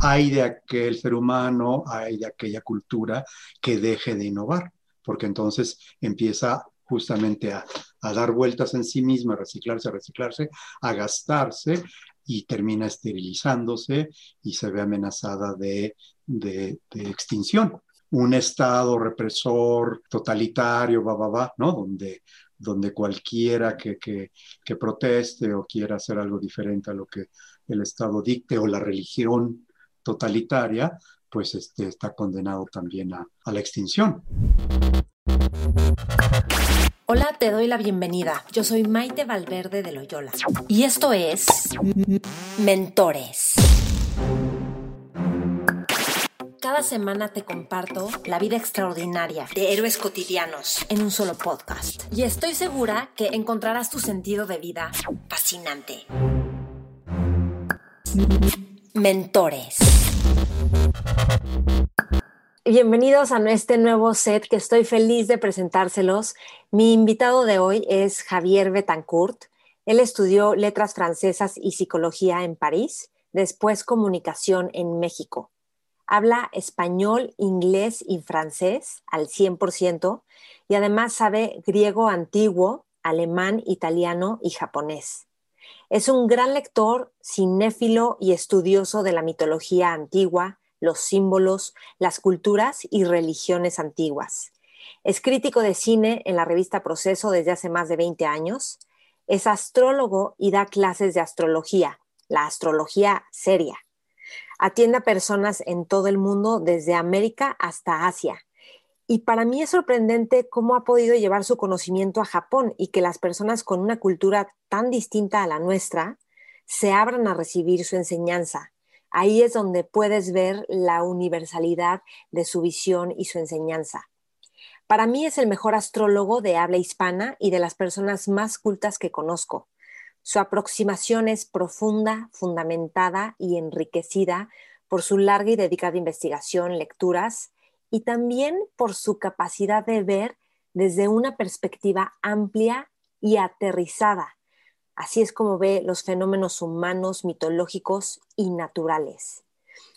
hay de aquel ser humano, hay de aquella cultura que deje de innovar, porque entonces empieza justamente a, dar vueltas en sí misma, a reciclarse, a reciclarse, a gastarse y termina esterilizándose y se ve amenazada de, extinción. Un estado represor, totalitario, va, va, va, ¿no? Donde, donde cualquiera que, que, que proteste o quiera hacer algo diferente a lo que el Estado dicte o la religión totalitaria, pues este, está condenado también a, a la extinción. Hola, te doy la bienvenida. Yo soy Maite Valverde de Loyola y esto es Mentores. Cada semana te comparto la vida extraordinaria de héroes cotidianos en un solo podcast. Y estoy segura que encontrarás tu sentido de vida fascinante. Mentores. Bienvenidos a este nuevo set que estoy feliz de presentárselos. Mi invitado de hoy es Javier Betancourt. Él estudió letras francesas y psicología en París, después comunicación en México. Habla español, inglés y francés al 100% y además sabe griego antiguo, alemán, italiano y japonés. Es un gran lector, cinéfilo y estudioso de la mitología antigua, los símbolos, las culturas y religiones antiguas. Es crítico de cine en la revista Proceso desde hace más de 20 años. Es astrólogo y da clases de astrología, la astrología seria. Atiende a personas en todo el mundo, desde América hasta Asia. Y para mí es sorprendente cómo ha podido llevar su conocimiento a Japón y que las personas con una cultura tan distinta a la nuestra se abran a recibir su enseñanza, Ahí es donde puedes ver la universalidad de su visión y su enseñanza. Para mí es el mejor astrólogo de habla hispana y de las personas más cultas que conozco. Su aproximación es profunda, fundamentada y enriquecida por su larga y dedicada investigación, lecturas y también por su capacidad de ver desde una perspectiva amplia y aterrizada Así es como ve los fenómenos humanos, mitológicos y naturales.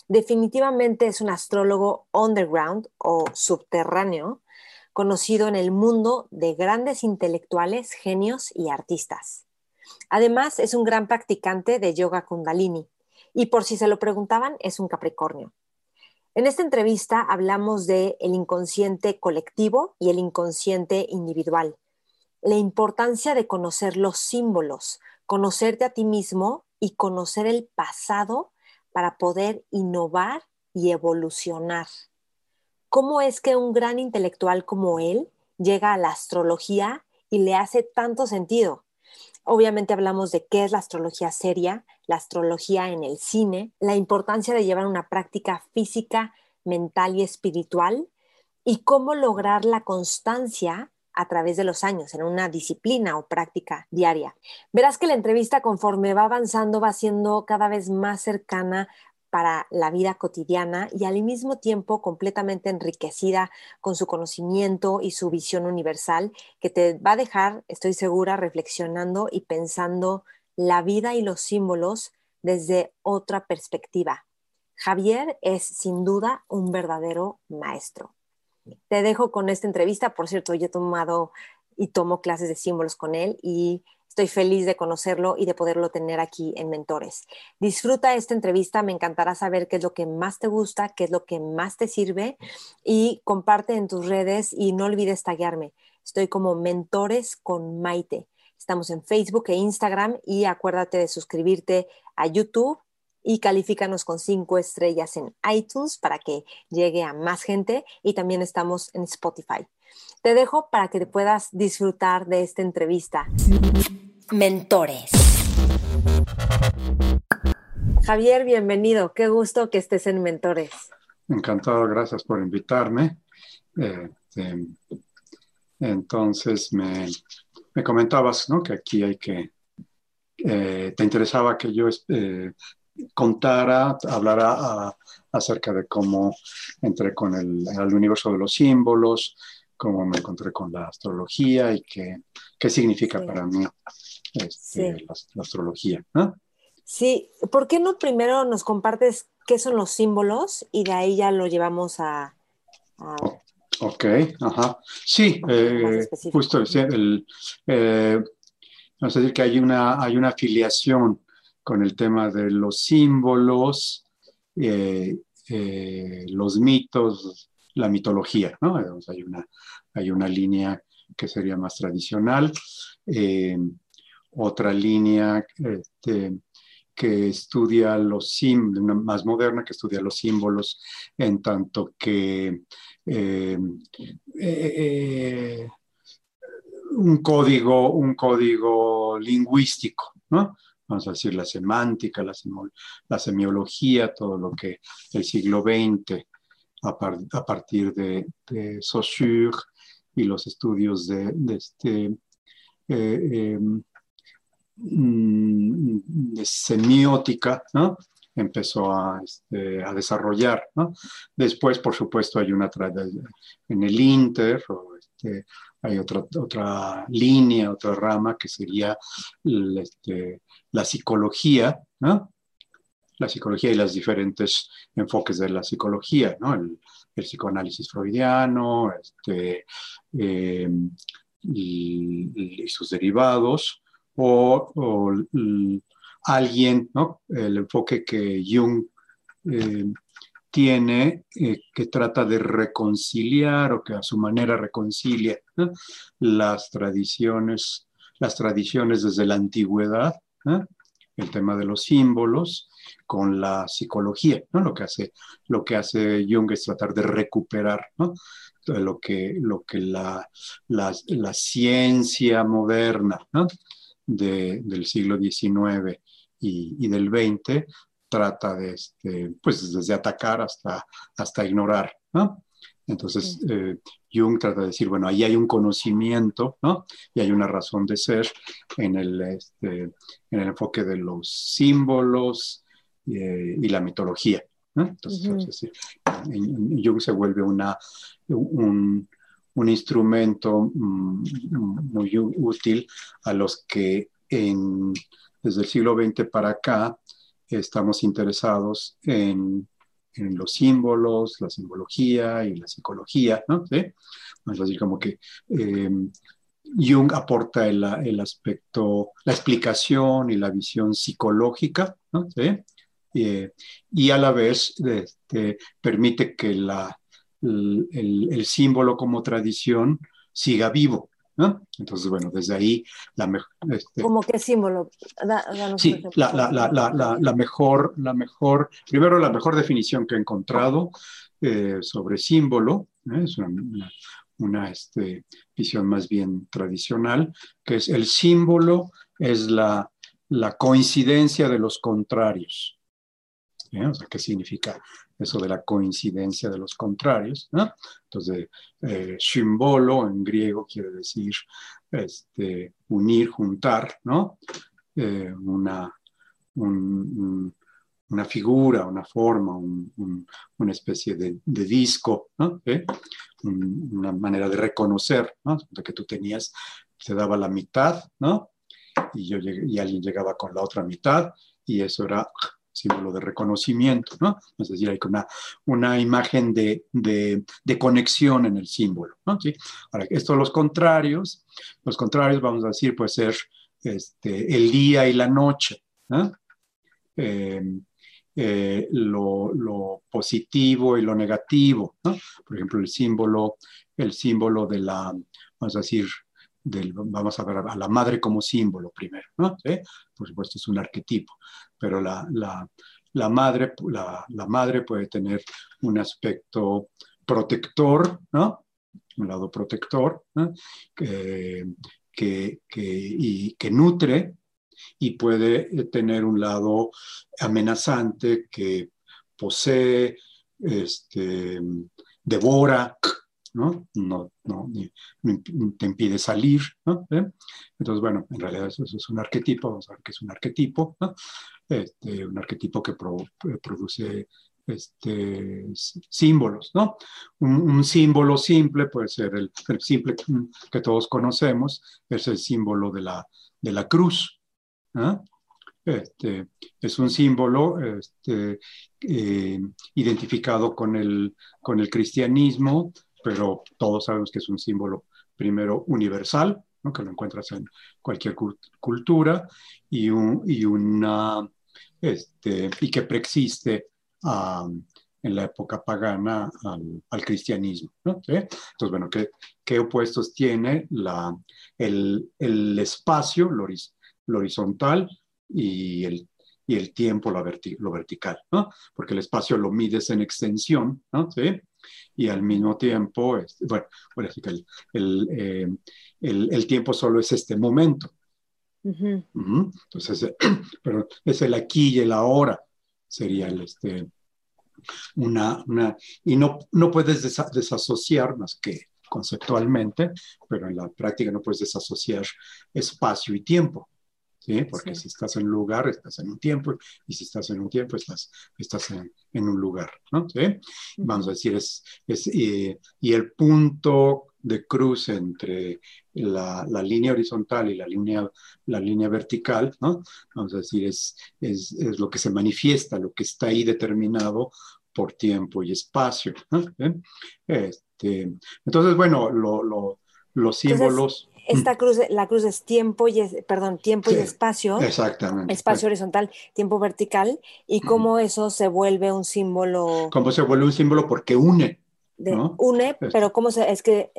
Definitivamente es un astrólogo underground o subterráneo, conocido en el mundo de grandes intelectuales, genios y artistas. Además, es un gran practicante de yoga kundalini y por si se lo preguntaban, es un Capricornio. En esta entrevista hablamos de el inconsciente colectivo y el inconsciente individual, la importancia de conocer los símbolos, conocerte a ti mismo y conocer el pasado para poder innovar y evolucionar. ¿Cómo es que un gran intelectual como él llega a la astrología y le hace tanto sentido? Obviamente hablamos de qué es la astrología seria, la astrología en el cine, la importancia de llevar una práctica física, mental y espiritual y cómo lograr la constancia a través de los años, en una disciplina o práctica diaria. Verás que la entrevista conforme va avanzando va siendo cada vez más cercana para la vida cotidiana y al mismo tiempo completamente enriquecida con su conocimiento y su visión universal que te va a dejar, estoy segura, reflexionando y pensando la vida y los símbolos desde otra perspectiva. Javier es sin duda un verdadero maestro. Te dejo con esta entrevista. Por cierto, yo he tomado y tomo clases de símbolos con él y estoy feliz de conocerlo y de poderlo tener aquí en Mentores. Disfruta esta entrevista, me encantará saber qué es lo que más te gusta, qué es lo que más te sirve y comparte en tus redes y no olvides taguearme. Estoy como Mentores con Maite. Estamos en Facebook e Instagram y acuérdate de suscribirte a YouTube y califícanos con cinco estrellas en iTunes para que llegue a más gente y también estamos en Spotify. Te dejo para que puedas disfrutar de esta entrevista. Mentores. Javier, bienvenido. Qué gusto que estés en Mentores. Encantado, gracias por invitarme. Eh, eh, entonces, me, comentabas ¿no? que aquí hay que, eh, te interesaba que yo contara, hablara acerca de cómo entré con el, universo de los símbolos, cómo me encontré con la astrología y qué, qué significa para mí este, la, astrología. Sí, ¿por qué no primero nos compartes qué son los símbolos y de ahí ya lo llevamos a... ok, ajá. Sí, eh, justo el, eh, vamos a decir que hay una, hay una afiliación con el tema de los símbolos, eh, los mitos, la mitología, ¿no? Hay una, hay una línea que sería más tradicional, otra línea este, que estudia los símbolos, más moderna que estudia los símbolos, en tanto que eh, eh, un, código, un código lingüístico, ¿no? Vamos a decir la semántica, la, semiología, todo lo que el siglo XX, a, partir de, Saussure y los estudios de, este, eh, em, de semiótica, ¿no? empezó a, este, desarrollar. Después, por supuesto, hay una en el Inter, este, hay otra, otra línea, otra rama que sería este, la psicología, ¿no? la psicología y los diferentes enfoques de la psicología, ¿no? el, psicoanálisis freudiano eh, y, sus derivados, o, alguien, ¿no? el enfoque que Jung eh, tiene, eh, que trata de reconciliar o que a su manera reconcilia las tradiciones, las tradiciones desde la antigüedad, el tema de los símbolos, con la psicología, ¿no? Lo que hace, lo que hace Jung es tratar de recuperar, ¿no? Lo que, lo que la, la, la ciencia moderna, ¿no? Del siglo XIX y, del XX trata de, este, pues desde atacar hasta, hasta ignorar, ¿no? Entonces, eh, Jung trata de decir, bueno, ahí hay un conocimiento, ¿no? Y hay una razón de ser en el, este, en el enfoque de los símbolos eh, y la mitología, ¿no? Entonces, Jung se vuelve una, un, un instrumento mm, muy útil a los que desde el siglo XX para acá estamos interesados en, los símbolos, la simbología y la psicología, ¿no? Vamos a decir como que em, Jung aporta el, aspecto, la explicación y la visión psicológica, ¿no? Eh, y a la vez este, permite que la, el, símbolo como tradición siga vivo. ¿no? Entonces, bueno, desde ahí la mejor... Este, ¿Cómo qué símbolo? sí, la, la, la, la, mejor, la mejor, primero la mejor definición que he encontrado eh, sobre símbolo, ¿eh? es una, una, este, visión más bien tradicional, que es el símbolo es la, la coincidencia de los contrarios. ¿eh? O sea, ¿qué significa eso de la coincidencia de los contrarios? Entonces, eh, simbolo en griego quiere decir este, unir, juntar, ¿no? Eh, una, una figura, una forma, una especie de, disco. ¿Eh? una manera de reconocer, que tú tenías, se daba la mitad, ¿no? Y, yo y alguien llegaba con la otra mitad y eso era símbolo de reconocimiento, ¿no? Es decir, hay una, una imagen de, de, conexión en el símbolo, ¿no? ¿Sí? Ahora, esto los contrarios, los contrarios, vamos a decir, puede ser este, el día y la noche, ¿no? Em, eh, lo, lo, positivo y lo negativo, ¿no? Por ejemplo, el símbolo, el símbolo de la, vamos a decir, del, vamos a ver a la madre como símbolo primero, ¿no? ¿Sí? Por supuesto es un arquetipo, pero la, la, madre, la, madre puede tener un aspecto protector, ¿no? Un lado protector, ¿no? que, que, y, que nutre y puede tener un lado amenazante que posee, este, devora, ¿no? No, no, te impide salir. ¿Eh? Entonces, bueno, en realidad eso, es un arquetipo, vamos a ver que es un arquetipo. Este, un arquetipo que eh, produce este, símbolos, ¿no? Un, símbolo simple puede ser el, simple que todos conocemos, es el símbolo de la, de la cruz. Este, es un símbolo este, eh, identificado con el, con el cristianismo, pero todos sabemos que es un símbolo primero universal, que lo encuentras en cualquier cultura, y, y, una, este, y que preexiste en la época pagana al, cristianismo. Entonces, bueno, ¿qué, ¿qué, opuestos tiene la, el, el espacio, lo, horizontal, y el, y el tiempo, lo, lo vertical? ¿no? Porque el espacio lo mides en extensión, ¿no? ¿Sí? Y al mismo tiempo, este, bueno, eh, el, el, tiempo solo es este momento. Entonces, pero es el aquí y el ahora, sería el, este, una, una, y no, no puedes desasociar más que conceptualmente, pero en la práctica no puedes desasociar espacio y tiempo. ¿Sí? Porque si estás en un lugar, estás en un tiempo, y si estás en un tiempo, estás, estás en, en un lugar, ¿no? ¿Sí? Vamos a decir, es, es y el punto de cruce entre la, la, línea horizontal y la línea, la línea vertical, ¿no? Vamos a decir, es, es, es, lo que se manifiesta, lo que está ahí determinado por tiempo y espacio. ¿no? Este, entonces, bueno, lo, lo, los símbolos esta cruz, la cruz es tiempo y perdón, tiempo y espacio. Exactamente. Espacio horizontal, tiempo vertical, y cómo eso se vuelve un símbolo. Cómo se vuelve un símbolo porque une. Une, pero cómo se, es que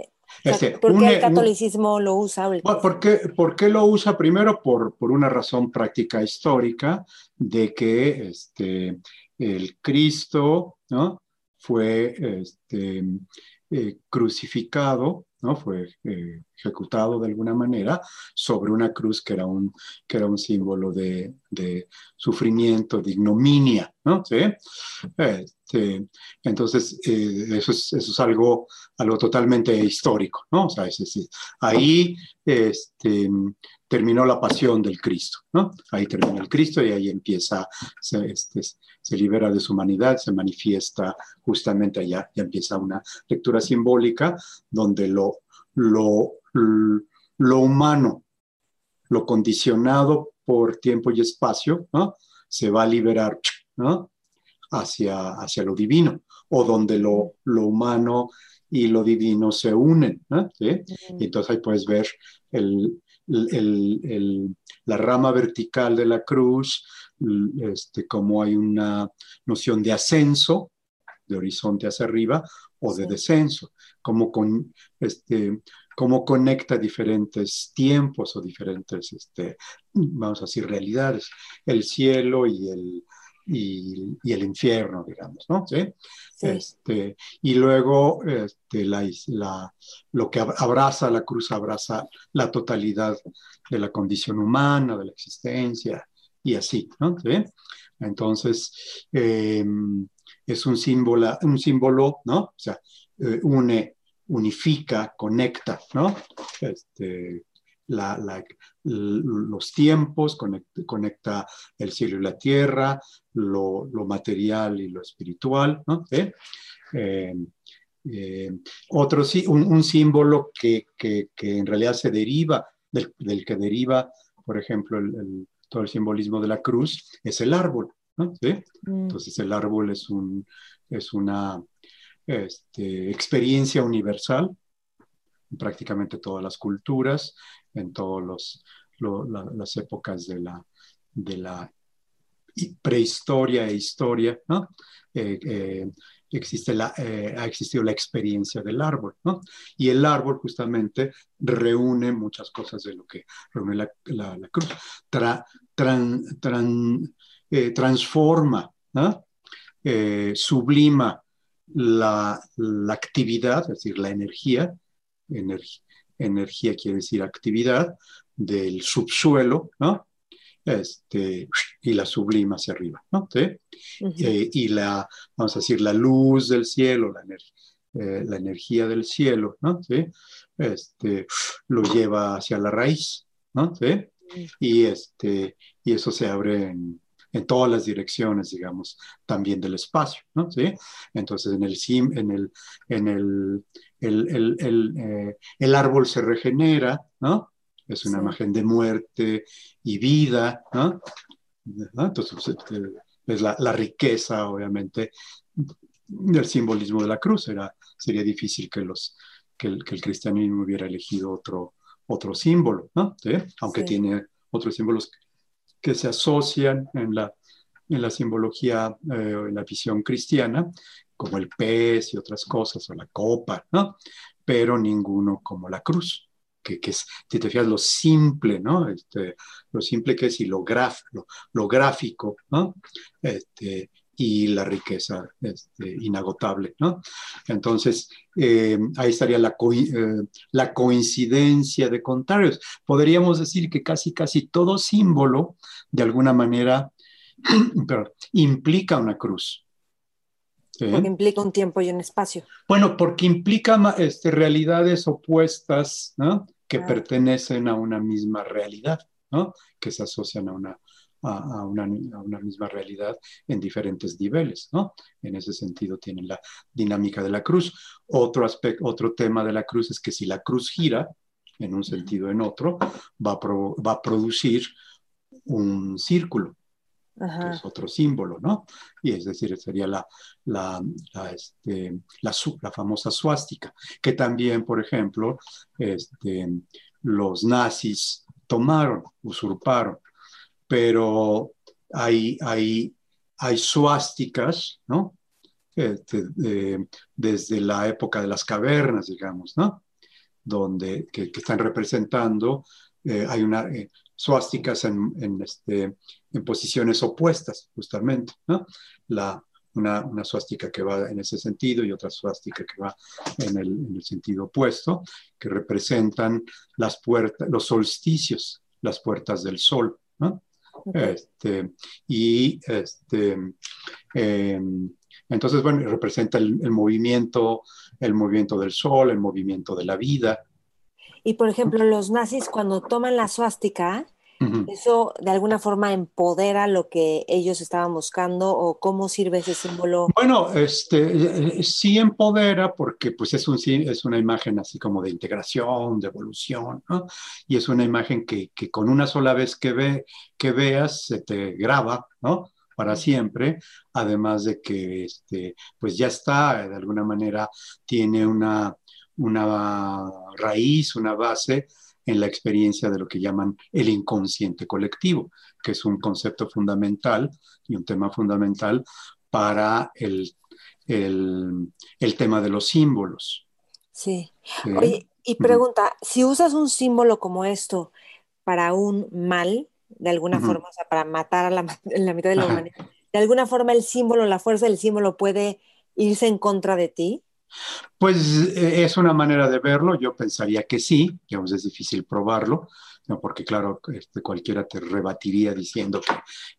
¿Por qué el catolicismo lo usa? ¿Por qué, ¿Por qué, lo usa? Primero por, por, una razón práctica histórica de que este, el Cristo ¿no? fue este, eh, crucificado ¿no? Fue eh, ejecutado de alguna manera sobre una cruz que era un, que era un símbolo de, sufrimiento, de ignominia, ¿no? ¿Sí? Este, entonces, eh, eso, es, es, algo, algo totalmente histórico, ¿no? O sea, ahí este, terminó la pasión del Cristo, ¿no? Ahí termina el Cristo y ahí empieza, se, este, se libera de su humanidad, se manifiesta justamente allá, ya empieza una lectura simbólica donde lo, lo, lo humano, lo condicionado por tiempo y espacio, ¿no? se va a liberar ¿no? Hacia, hacia lo divino, o donde lo, lo humano y lo divino se unen. Y entonces ahí puedes ver el, el, el, la rama vertical de la cruz, este, como hay una noción de ascenso, de horizonte hacia arriba, o de descenso, como, con, este, como conecta diferentes tiempos o diferentes, este, vamos a decir, realidades, el cielo y el, y, el infierno, digamos, ¿no? ¿Sí? Este, y luego este, la, la, lo que abraza la cruz abraza la totalidad de la condición humana, de la existencia, y así, ¿no? Entonces, em, es un símbolo, un símbolo, ¿no? O sea, eh, une, unifica, conecta, ¿no? Este, los tiempos, conecta, el cielo y la tierra, lo, material y lo espiritual, ¿no? Em, em, otro, sí, un, símbolo que, en realidad se deriva, del, que deriva, por ejemplo, el, todo el simbolismo de la cruz, es el árbol. ¿no? ¿Sí? Mm. Entonces el árbol es, un, es una este, experiencia universal en prácticamente todas las culturas, en todas las épocas de la, de la prehistoria e historia, ¿no? Eh, eh, existe la, eh, ha existido la experiencia del árbol, ¿no? Y el árbol justamente reúne muchas cosas de lo que reúne la, cruz. Transforma, sublima la, actividad, es decir, la energía, energía quiere decir actividad, del subsuelo, ¿no? este, y la sublima hacia arriba, ¿no? Eh, y la, vamos a decir, la luz del cielo, la, eh, la energía del cielo, ¿no? ¿Sí? Este, lo lleva hacia la raíz, ¿no? ¿Sí? Y, este, y eso se abre en, en todas las direcciones, digamos, también del espacio, ¿no? ¿Sí? Entonces, en el, en el, en el, el, el, el, eh, el árbol se regenera, ¿no? es una imagen de muerte y vida, ¿no? Entonces, este, es la, la, riqueza, obviamente, del simbolismo de la cruz. Era, sería difícil que, los, que, el, que el cristianismo hubiera elegido otro, otro símbolo, ¿no? Aunque tiene otros símbolos que se asocian en la, en la simbología, eh, en la visión cristiana, como el pez y otras cosas, o la copa, ¿no? Pero ninguno como la cruz, que, que es, si te fijas, lo simple, ¿no? Este, lo simple que es y lo, lo, gráfico, ¿no? Este, y la riqueza este, inagotable, ¿no? Entonces, eh, ahí estaría la, eh, la, coincidencia de contrarios. Podríamos decir que casi, casi todo símbolo, de alguna manera, implica una cruz. Porque implica un tiempo y un espacio. Bueno, porque implica este, realidades opuestas, ¿no? Que pertenecen a una misma realidad, ¿no? Que se asocian a una, a, una, misma realidad en diferentes niveles, ¿no? En ese sentido tienen la dinámica de la cruz. Otro, aspecto, otro tema de la cruz es que si la cruz gira, en un sentido o en otro, va a, va a producir un círculo, que es otro símbolo, ¿no? Y es decir, sería la, la, la, este, la, la, famosa suástica, que también, por ejemplo, este, los nazis tomaron, usurparon pero hay, hay, hay suásticas, ¿no? Desde la época de las cavernas, digamos, ¿no? Donde, que, están representando, eh, hay una, eh, suásticas en, este, en, posiciones opuestas, justamente, ¿no? Una, una, suástica que va en ese sentido y otra suástica que va en el, en el sentido opuesto, que representan las puertas, los solsticios, las puertas del sol, ¿no? Este, y este, em, entonces, bueno, representa el, movimiento, el movimiento del sol, el movimiento de la vida. Y por ejemplo, los nazis cuando toman la suástica, ¿Eso de alguna forma empodera lo que ellos estaban buscando o cómo sirve ese símbolo? Bueno, este, eh, sí empodera porque pues es, un, es una imagen así como de integración, de evolución, ¿no? Y es una imagen que, que con una sola vez que, ve, que veas se te graba, ¿no? para siempre, además de que este, pues ya está, de alguna manera tiene una, una raíz, una base en la experiencia de lo que llaman el inconsciente colectivo, que es un concepto fundamental y un tema fundamental para el, el, tema de los símbolos. Sí. Oye, y pregunta, si usas un símbolo como esto para un mal, de alguna forma, o sea, para matar a la, la mitad de la humanidad, ¿de alguna forma el símbolo, la fuerza del símbolo puede irse en contra de ti? Pues eh, es una manera de verlo, yo pensaría que sí, digamos, es difícil probarlo, porque claro, este, cualquiera te rebatiría diciendo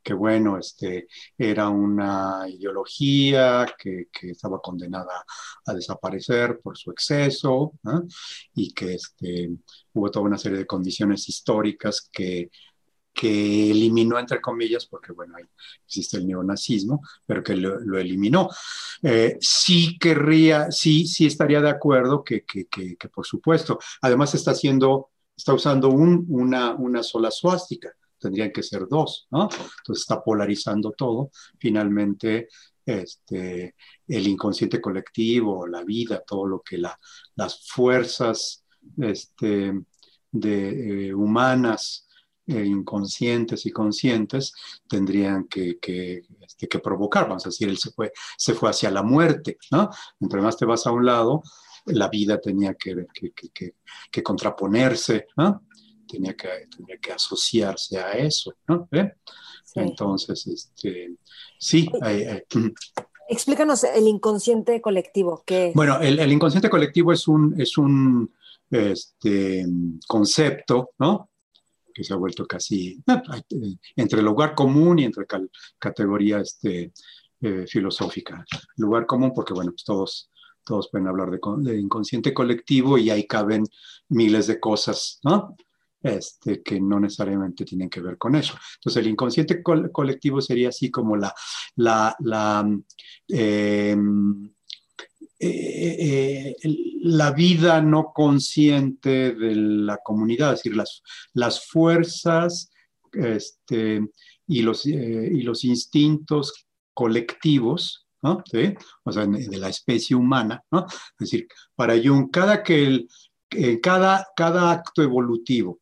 que, bueno, este, era una ideología que, que estaba condenada a desaparecer por su exceso y que este, hubo toda una serie de condiciones históricas que que eliminó, entre comillas, porque bueno, ahí existe el neonazismo, pero que lo, eliminó. Eh, sí querría, sí, sí estaría de acuerdo que, que, que, por supuesto, además está haciendo, está usando un, una, una sola suástica, tendrían que ser dos, ¿no? Entonces está polarizando todo. Finalmente, este, el inconsciente colectivo, la vida, todo lo que la, las fuerzas este, de, eh, humanas inconscientes y conscientes tendrían que, que, este, que, provocar. Vamos a decir, él se fue, se fue hacia la muerte, ¿no? Entre más te vas a un lado, la vida tenía que, que contraponerse, ¿no? Tenía que, tenía que asociarse a eso, ¿no? ¿Eh? Entonces, este, sí. Explícanos el inconsciente colectivo. Bueno, el, el, inconsciente colectivo es un, es un este, concepto, ¿no? Que se ha vuelto casi eh, entre el lugar común y entre categoría este, eh, filosófica. Lugar común porque, bueno, pues todos, todos pueden hablar de, inconsciente colectivo y ahí caben miles de cosas, ¿no? Este, que no necesariamente tienen que ver con eso. Entonces, el inconsciente colectivo sería así como la, la, la eh, eh, la vida no consciente de la comunidad, es decir, las, las fuerzas este, y los, y los instintos colectivos, ¿no? O sea, de la especie humana, ¿no? Es decir, para Jung, cada, que el, cada, cada acto evolutivo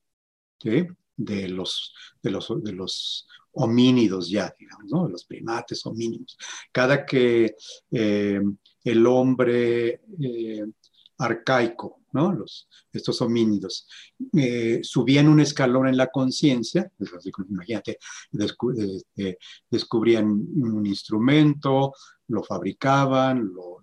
de, los, de, los, de los homínidos ya, digamos, ¿no? los primates homínidos. Cada que eh, el hombre eh, arcaico, ¿no? Los, estos homínidos, eh, subían un escalón en la conciencia, imagínate, este, descubrían un instrumento, lo fabricaban, lo,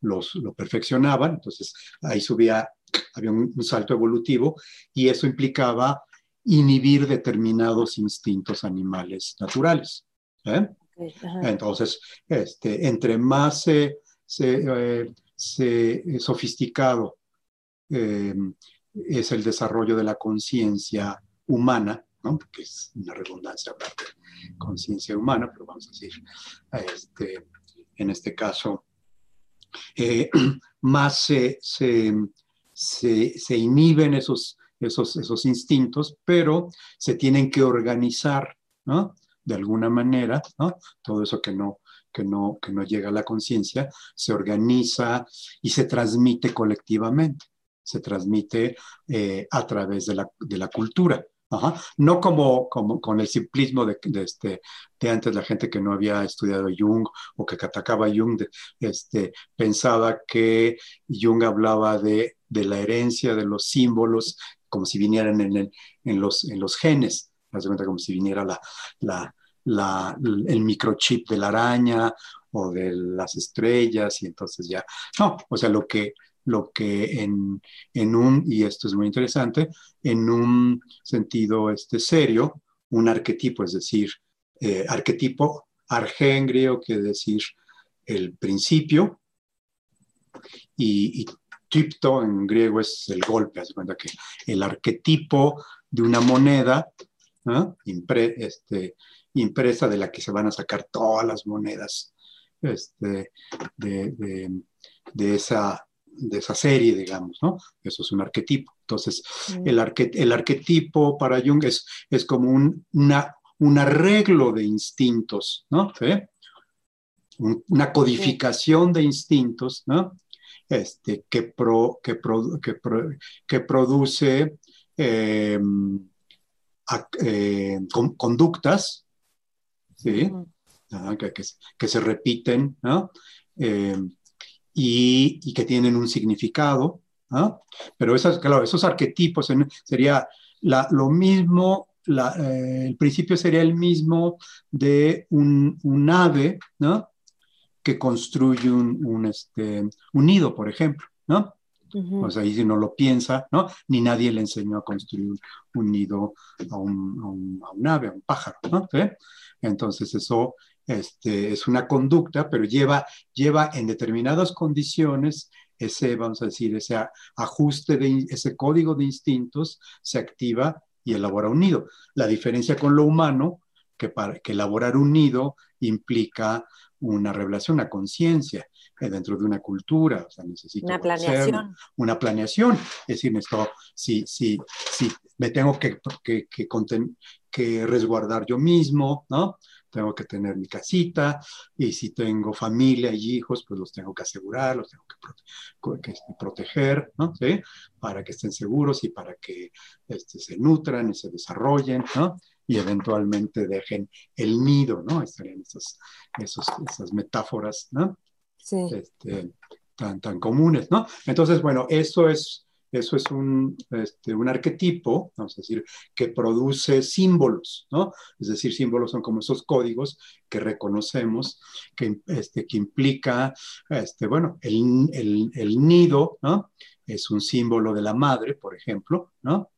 lo, perfeccionaban, entonces ahí subía, había un, un salto evolutivo y eso implicaba inhibir determinados instintos animales naturales. ¿eh? Entonces, este, entre más se, eh, sofisticado em, es el desarrollo de la conciencia humana, ¿no? que es una redundancia hablar de conciencia humana, pero vamos a decir, este, en este caso, eh, más se, se, inhiben esos esos, esos instintos, pero se tienen que organizar, ¿no? De alguna manera, ¿no? Todo eso que no, que no, que no llega a la conciencia, se organiza y se transmite colectivamente, se transmite eh, a través de la, de la cultura. No como, como con el simplismo de, este, de antes la gente que no había estudiado Jung o que atacaba Jung, este, pensaba que Jung hablaba de, de la herencia de los símbolos como si vinieran en, en, los, en los genes, como si viniera la, el microchip de la araña o de las estrellas y entonces ya, no, o sea, lo que, lo que en, en un, y esto es muy interesante, en un sentido este, serio, un arquetipo, es decir, eh, arquetipo argengrio, que decir el principio, y, y Tripto en griego es el golpe, hace cuenta que el arquetipo de una moneda este, impresa de la que se van a sacar todas las monedas este, de, esa, de esa serie, digamos, ¿no? Eso es un arquetipo. Entonces, el, el arquetipo para Jung es, es como un, una, un arreglo de instintos, ¿no? una codificación de instintos, ¿no? este, que, pro, que, que, produce eh, eh, conductas ¿sí? que, se repiten eh, y, que tienen un significado. Pero esas, claro, esos arquetipos sería lo mismo, el principio sería el mismo de un, un ave, ¿no? que construye un, este, un nido, por ejemplo, ¿no? O sea, ahí si no lo piensa, ¿no? Ni nadie le enseñó a construir un, nido a un, ave, a un pájaro, ¿no? Entonces eso este, es una conducta, pero lleva, lleva en determinadas condiciones ese, vamos a decir, ese ajuste de ese código de instintos se activa y elabora un nido. La diferencia con lo humano, que para que elaborar un nido implica una revelación, una conciencia dentro de una cultura, o sea, necesito una planeación. Una planeación. Es decir, esto, si, si, si me tengo que, que, que, resguardar yo mismo, ¿no? Tengo que tener mi casita y si tengo familia y hijos, pues los tengo que asegurar, los tengo que, este, proteger, ¿no? ¿Sí? Para que estén seguros y para que este, se nutran y se desarrollen, ¿no? y eventualmente dejen el nido, ¿no? Estarían esas, esas metáforas, ¿no? Este, tan, tan comunes, ¿no? Entonces, bueno, eso es, eso es un, este, un arquetipo, vamos a decir, que produce símbolos, ¿no? Es decir, símbolos son como esos códigos que reconocemos, que, este, que implica, este, bueno, el, el, el nido, ¿no? Es un símbolo de la madre, por ejemplo, ¿no?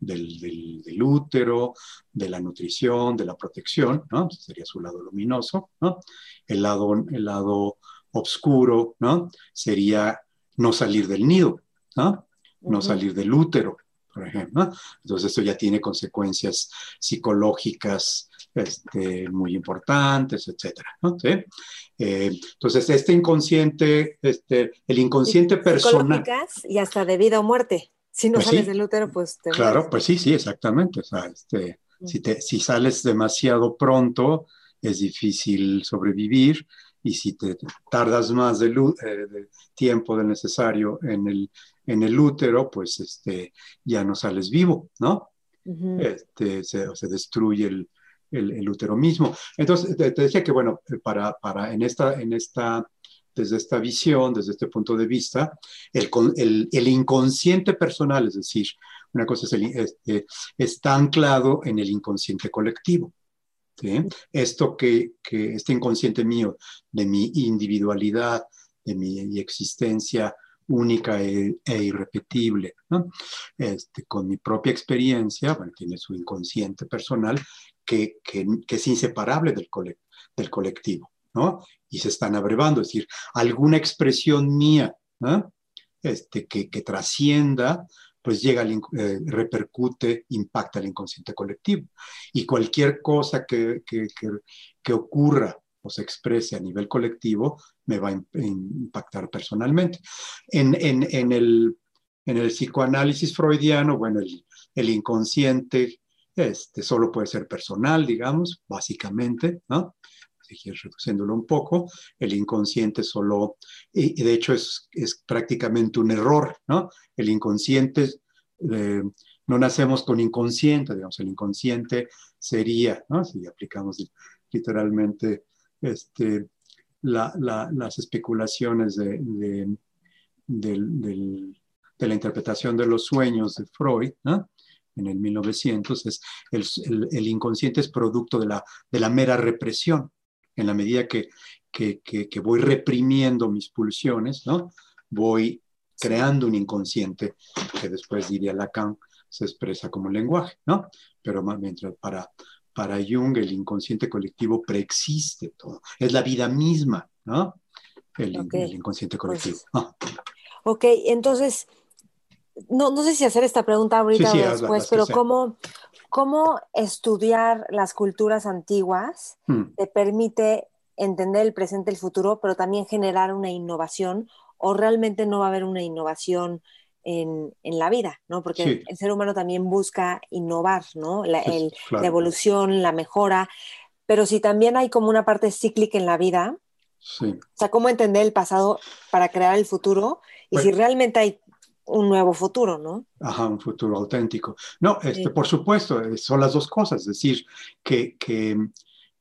del, útero, de la nutrición, de la protección, ¿no? Sería su lado luminoso, ¿no? El lado, el lado oscuro, ¿no? Sería no salir del nido, ¿no? No salir del útero, por ejemplo. Entonces esto ya tiene consecuencias psicológicas este, muy importantes, etcétera. Eh, entonces este inconsciente, este, el inconsciente personal. Y hasta de vida o muerte si no pues sales del útero, pues te Claro, pues sí, sí, exactamente. O sea, este, Si, te, si sales demasiado pronto, es difícil sobrevivir y si te tardas más de, eh, de tiempo del necesario en el, en el útero, pues este, ya no sales vivo, ¿no? este, se, se, destruye el, el, útero mismo. Entonces, te, decía que, bueno, para, para en, esta, en esta, desde esta visión, desde este punto de vista, el, el, el inconsciente personal, es decir, una cosa es el, este, está anclado en el inconsciente colectivo. Esto que, este inconsciente mío, de mi individualidad, de mi existencia única e, e irrepetible, este, con mi propia experiencia, bueno, tiene su inconsciente personal, que, es inseparable del, colectivo. Y se están abrevando, es decir, alguna expresión mía, este, que trascienda pues llega, eh, repercute, impacta al inconsciente colectivo. Y cualquier cosa que, que, ocurra o se exprese a nivel colectivo me va a impactar personalmente. En, en, en, el, en el, psicoanálisis freudiano, bueno, el, el, inconsciente este, solo puede ser personal, digamos, básicamente, ¿no? Reduciéndolo un poco, el inconsciente solo, y, de hecho es, es, prácticamente un error, ¿no? El inconsciente, eh, no nacemos con inconsciente, digamos, el inconsciente sería, ¿no? Si aplicamos literalmente este, la, la, las especulaciones de, de, la interpretación de los sueños de Freud, ¿no? en el 1900, es el, el, el, inconsciente es producto de la, de la mera represión en la medida que, que, que, voy reprimiendo mis pulsiones, ¿no? voy creando un inconsciente que después diría Lacan se expresa como lenguaje, ¿no? Pero mientras para, para Jung el inconsciente colectivo preexiste todo, es la vida misma, ¿no? El, inconsciente colectivo. Ah. Ok, entonces, no, no sé si hacer esta pregunta ahorita o después, pero ¿cómo, cómo estudiar las culturas antiguas hmm. te permite entender el presente y el futuro, pero también generar una innovación, o realmente no va a haber una innovación en, en la vida, ¿no? Porque el, ser humano también busca innovar, ¿no? La, evolución, la mejora, pero si también hay como una parte cíclica en la vida, o sea, cómo entender el pasado para crear el futuro y si realmente hay un nuevo futuro, ¿no? Ajá, un futuro auténtico. No, este, por supuesto, eh, son las dos cosas, es decir, que, que,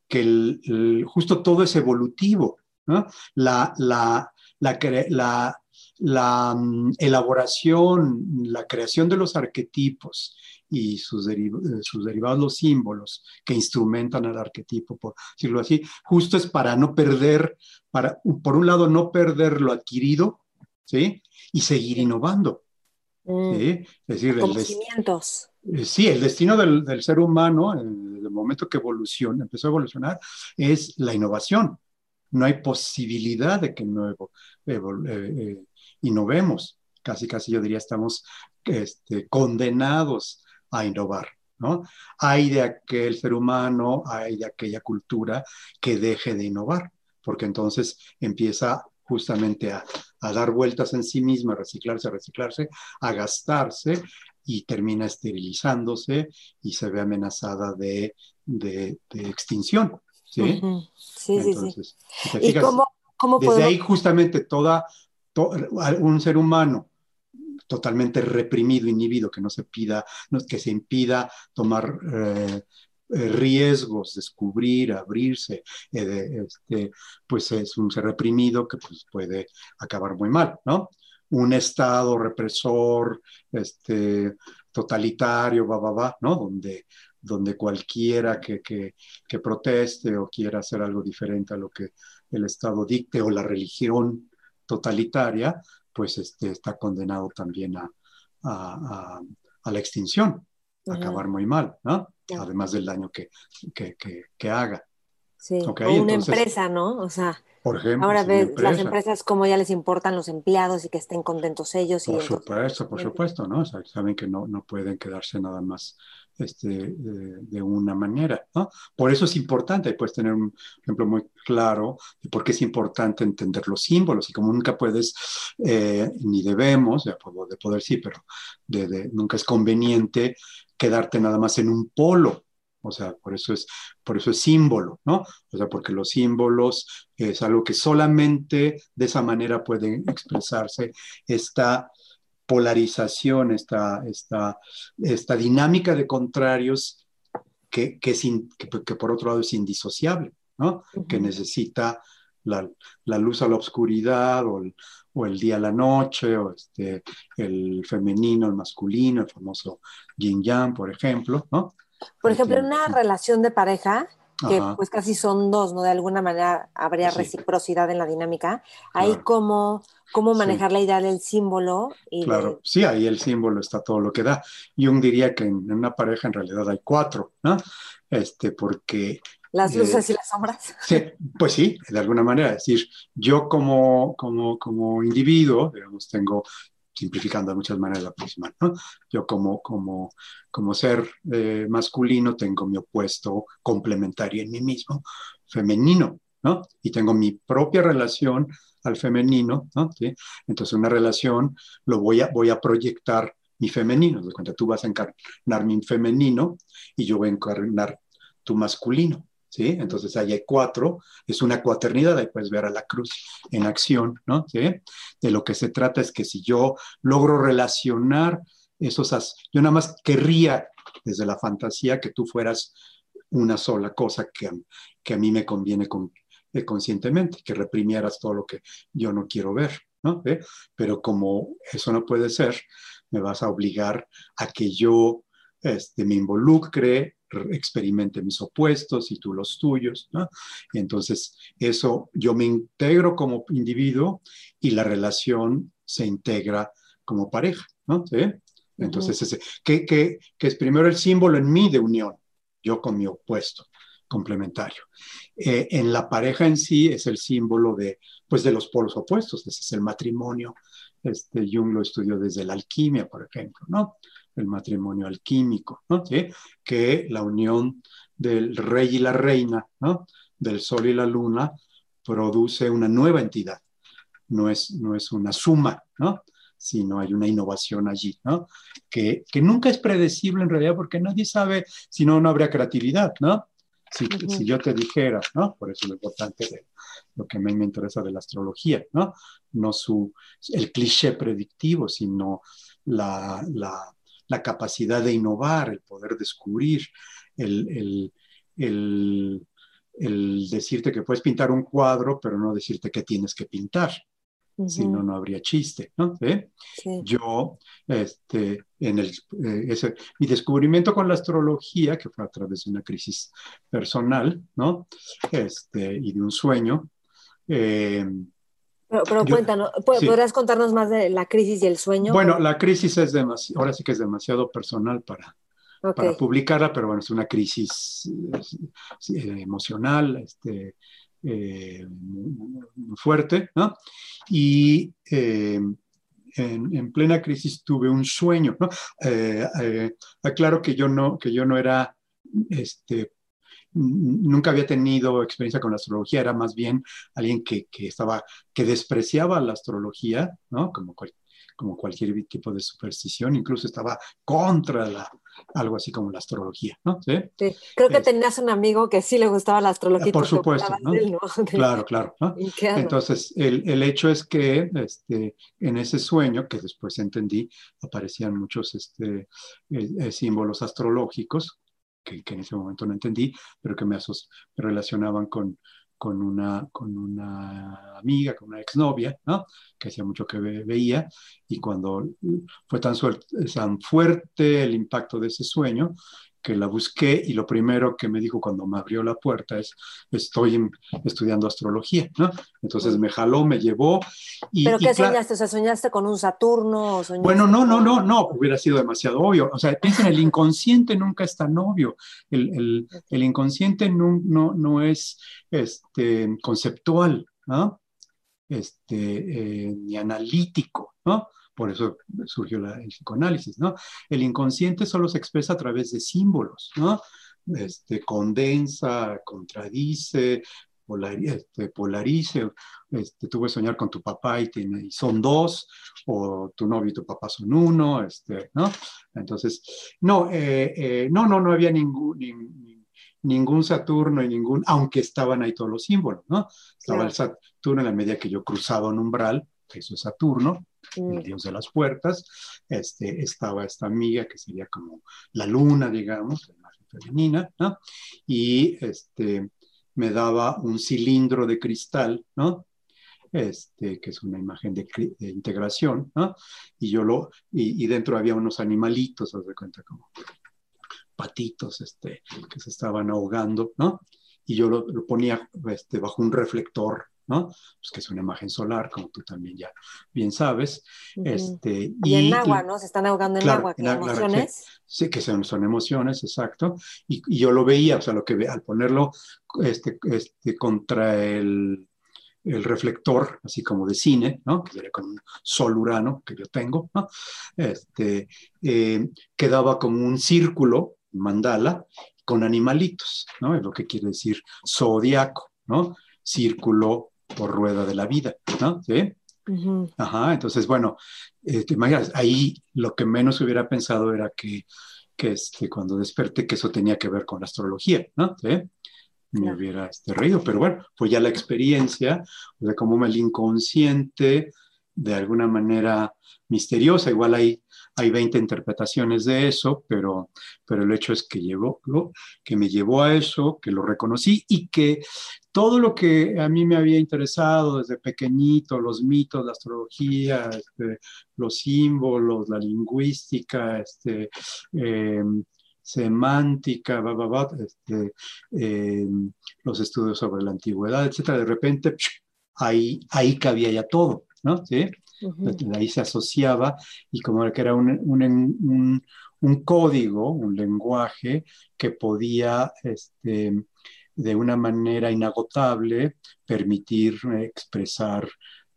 que el, justo todo es evolutivo, ¿no? La, la, la, la, la mm, elaboración, la creación de los arquetipos y sus, eh, sus, derivados, los símbolos que instrumentan al arquetipo, por decirlo así, justo es para no perder, para, por un lado, no perder lo adquirido, ¿sí? y seguir innovando. Mm. ¿sí? Es decir, Conocimientos. El, eh, sí, el destino del, del ser humano, en el momento que evoluciona, empezó a evolucionar, es la innovación. No hay posibilidad de que no eh, eh, innovemos. Casi, casi yo diría, estamos este, condenados a innovar. ¿no? Hay de aquel ser humano, hay de aquella cultura que deje de innovar, porque entonces empieza justamente a, dar vueltas en sí misma, a reciclarse, a reciclarse, a gastarse y termina esterilizándose y se ve amenazada de, extinción. ¿sí? Sí, sí, sí. ¿Y cómo, desde ahí justamente toda, un ser humano totalmente reprimido, inhibido, que no se pida, que se impida tomar eh, riesgos, descubrir, abrirse, eh, este, pues es un ser reprimido que pues, puede acabar muy mal, ¿no? Un Estado represor, este, totalitario, va, va, va, ¿no? Donde, donde cualquiera que, que, que, proteste o quiera hacer algo diferente a lo que el Estado dicte o la religión totalitaria, pues este, está condenado también a, a, a, la extinción, a acabar muy mal, ¿no? Además del daño que, que, que, haga. Sí, o una empresa, ¿no? O sea, por ejemplo, ahora ves las empresas como ya les importan los empleados y que estén contentos ellos. Por supuesto, por supuesto, ¿no? O sea, saben que no, no pueden quedarse nada más este, de, una manera, ¿no? Por eso es importante, puedes tener un ejemplo muy claro de por qué es importante entender los símbolos y como nunca puedes, eh, ni debemos, de poder, de poder sí, pero de, nunca es conveniente quedarte nada más en un polo, O sea, por eso es, por eso es símbolo, ¿no? O sea, porque los símbolos es algo que solamente de esa manera pueden expresarse esta polarización, esta, esta, esta dinámica de contrarios que, que, que, por otro lado es indisociable, ¿no? Que necesita la, la, luz a la oscuridad o el, o el, día a la noche o este, el femenino, el masculino, el famoso yin yang, por ejemplo, ¿no? Por ejemplo, en una relación de pareja, que pues casi son dos, ¿no? De alguna manera habría reciprocidad en la dinámica. Ahí cómo, cómo manejar la idea del símbolo. Y claro, sí, ahí el símbolo está todo lo que da. Jung diría que en una pareja en realidad hay cuatro, ¿no? Este, porque... Las eh, luces y las sombras. Sí, pues sí, de alguna manera. Es decir, yo como, como, como individuo, digamos, tengo simplificando de muchas maneras la próxima, ¿no? Yo como, como, como ser eh, masculino tengo mi opuesto complementario en mí mismo, femenino, ¿no? Y tengo mi propia relación al femenino, ¿no? Entonces una relación lo voy a, voy a proyectar mi femenino, de cuenta tú vas a encarnar mi femenino y yo voy a encarnar tu masculino, ¿sí? Entonces ahí hay cuatro, es una cuaternidad, ahí puedes ver a la cruz en acción, ¿no? ¿Sí? De lo que se trata es que si yo logro relacionar esos, yo nada más querría desde la fantasía que tú fueras una sola cosa que, que a mí me conviene con, eh, conscientemente, que reprimieras todo lo que yo no quiero ver, ¿no? Pero como eso no puede ser, me vas a obligar a que yo este, me involucre, experimente mis opuestos y tú los tuyos, ¿no? entonces eso, yo me integro como individuo y la relación se integra como pareja, ¿no? Entonces, ese, que, que, es primero el símbolo en mí de unión, yo con mi opuesto complementario. Eh, en la pareja en sí es el símbolo de, pues, de los polos opuestos, ese es el matrimonio. Este, Jung lo estudió desde la alquimia, por ejemplo, ¿no? El matrimonio alquímico, ¿no? que la unión del rey y la reina, ¿no? del sol y la luna, produce una nueva entidad. No es, no es una suma, ¿no? sino hay una innovación allí, ¿no? Que, que, nunca es predecible en realidad porque nadie sabe, si no, no habría creatividad, ¿no? Si, si, yo te dijera, ¿no? Por eso es lo importante de lo que a mí me interesa de la astrología, ¿no? No su, el cliché predictivo, sino la, la, la capacidad de innovar, el poder descubrir, el, decirte que puedes pintar un cuadro, pero no decirte que tienes que pintar. Si no, no habría chiste, ¿no? ¿Eh? Yo, este, en el, eh, ese, mi descubrimiento con la astrología, que fue a través de una crisis personal, ¿no? Este, y de un sueño, eh, pero, cuéntanos, ¿podrías contarnos más de la crisis y el sueño? Bueno, la crisis es demasiado, ahora sí que es demasiado personal para, para publicarla, pero bueno, es una crisis eh, emocional, este, eh, fuerte, ¿no? Y eh, en, en, plena crisis tuve un sueño, ¿no? aclaro que yo no, que yo no era este, nunca había tenido experiencia con la astrología, era más bien alguien que, estaba, que despreciaba la astrología, ¿no? Como, como cualquier tipo de superstición, incluso estaba contra la, algo así como la astrología, ¿no? ¿Sí? Creo que tenías un amigo que sí le gustaba la astrología. Por supuesto, ¿no? Claro, claro. Entonces, el, hecho es que este, en ese sueño, que después entendí, aparecían muchos este, eh, eh, símbolos astrológicos, que, en ese momento no entendí, pero que me, relacionaban con, con una, con una amiga, con una exnovia, ¿no? que hacía mucho que veía, y cuando fue tan, tan fuerte el impacto de ese sueño, que la busqué y lo primero que me dijo cuando me abrió la puerta es, estoy estudiando astrología, ¿no? Entonces me jaló, me llevó. Y, ¿Pero qué soñaste? O sea, ¿soñaste con un Saturno? bueno, no, no, no, no, hubiera sido demasiado obvio. O sea, piensen, el inconsciente nunca es tan obvio. El, el, inconsciente no, no, no, es este, conceptual, ¿no? Este, eh, ni analítico, ¿no? Por eso surgió el psicoanálisis, ¿no? El inconsciente solo se expresa a través de símbolos, ¿no? Este, condensa, contradice, este, polarice, este, tú soñar con tu papá y, tiene, son dos, o tu novio y tu papá son uno, este, ¿no? Entonces, no, eh, eh, no, no, no había ningún, ningún Saturno y ningún, aunque estaban ahí todos los símbolos, ¿no? Estaba el Saturno en la medida que yo cruzaba un umbral, eso es Saturno, el dios de las puertas, este, estaba esta amiga que sería como la luna, digamos, la imagen femenina, ¿no? Y este, me daba un cilindro de cristal, ¿no? Este, que es una imagen de, integración, ¿no? Y yo lo, y, dentro había unos animalitos, haz de cuenta como patitos, este, que se estaban ahogando, ¿no? Y yo lo, ponía este, bajo un reflector, ¿no? Pues que es una imagen solar, como tú también ya bien sabes. este, y, en agua, ¿no? Se están ahogando en agua, ¿qué emociones? sí, que son, son emociones, exacto. Y, y, yo lo veía, o sea, lo que al ponerlo este, este, contra el, el reflector, así como de cine, ¿no? que sería con un sol urano que yo tengo, ¿no? este, eh, quedaba como un círculo, mandala, con animalitos, ¿no? es lo que quiere decir zodiaco, ¿no? círculo por rueda de la vida, ¿no? ¿Sí? Ajá, entonces, bueno, eh, te imaginas, ahí lo que menos hubiera pensado era que, que este, cuando desperté que eso tenía que ver con la astrología, ¿no? ¿Sí? me hubiera este, reído, pero bueno, pues ya la experiencia, de cómo el inconsciente, de alguna manera misteriosa, igual hay, hay 20 interpretaciones de eso, pero, pero el hecho es que, llevó, que me llevó a eso, que lo reconocí y que todo lo que a mí me había interesado desde pequeñito, los mitos, la astrología, este, los símbolos, la lingüística, este, em, semántica, este, em, los estudios sobre la antigüedad, etcétera, de repente ahí, ahí cabía ya todo, ¿no? ¿Sí? Ahí se asociaba y como que era un, un, un, código, un lenguaje que podía este, de una manera inagotable permitir expresar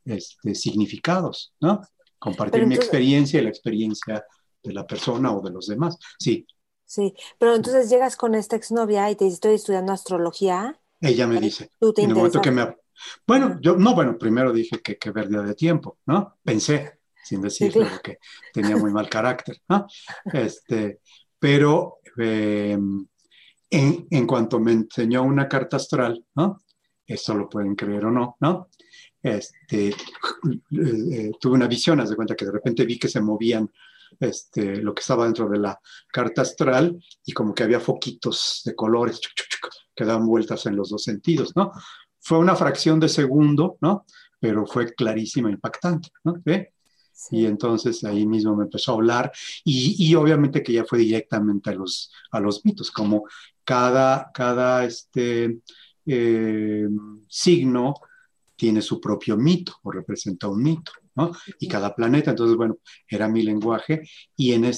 este, significados, ¿no? Compartir mi experiencia y la experiencia de la persona o de los demás. Sí. Sí, pero entonces llegas con esta exnovia y te dice, estoy estudiando astrología. Ella me dice, en el momento que me... Bueno, yo, no, bueno, primero dije que qué pérdida de tiempo, ¿no? Pensé, sin decirle que tenía muy mal carácter, ¿no? Este, pero em, en, cuanto me enseñó una carta astral, ¿no? Esto lo pueden creer o no, ¿no? Este, eh, tuve una visión, haz de cuenta que de repente vi que se movían este, lo que estaba dentro de la carta astral y como que había foquitos de colores que daban vueltas en los dos sentidos, ¿no? Fue una fracción de segundo, ¿no? Pero fue clarísima, impactante, ¿no? Y entonces ahí mismo me empezó a hablar y, obviamente que ya fue directamente a los, a los mitos, como cada, cada este, eh, signo tiene su propio mito o representa un mito. Y cada planeta, entonces, bueno, era mi lenguaje y, en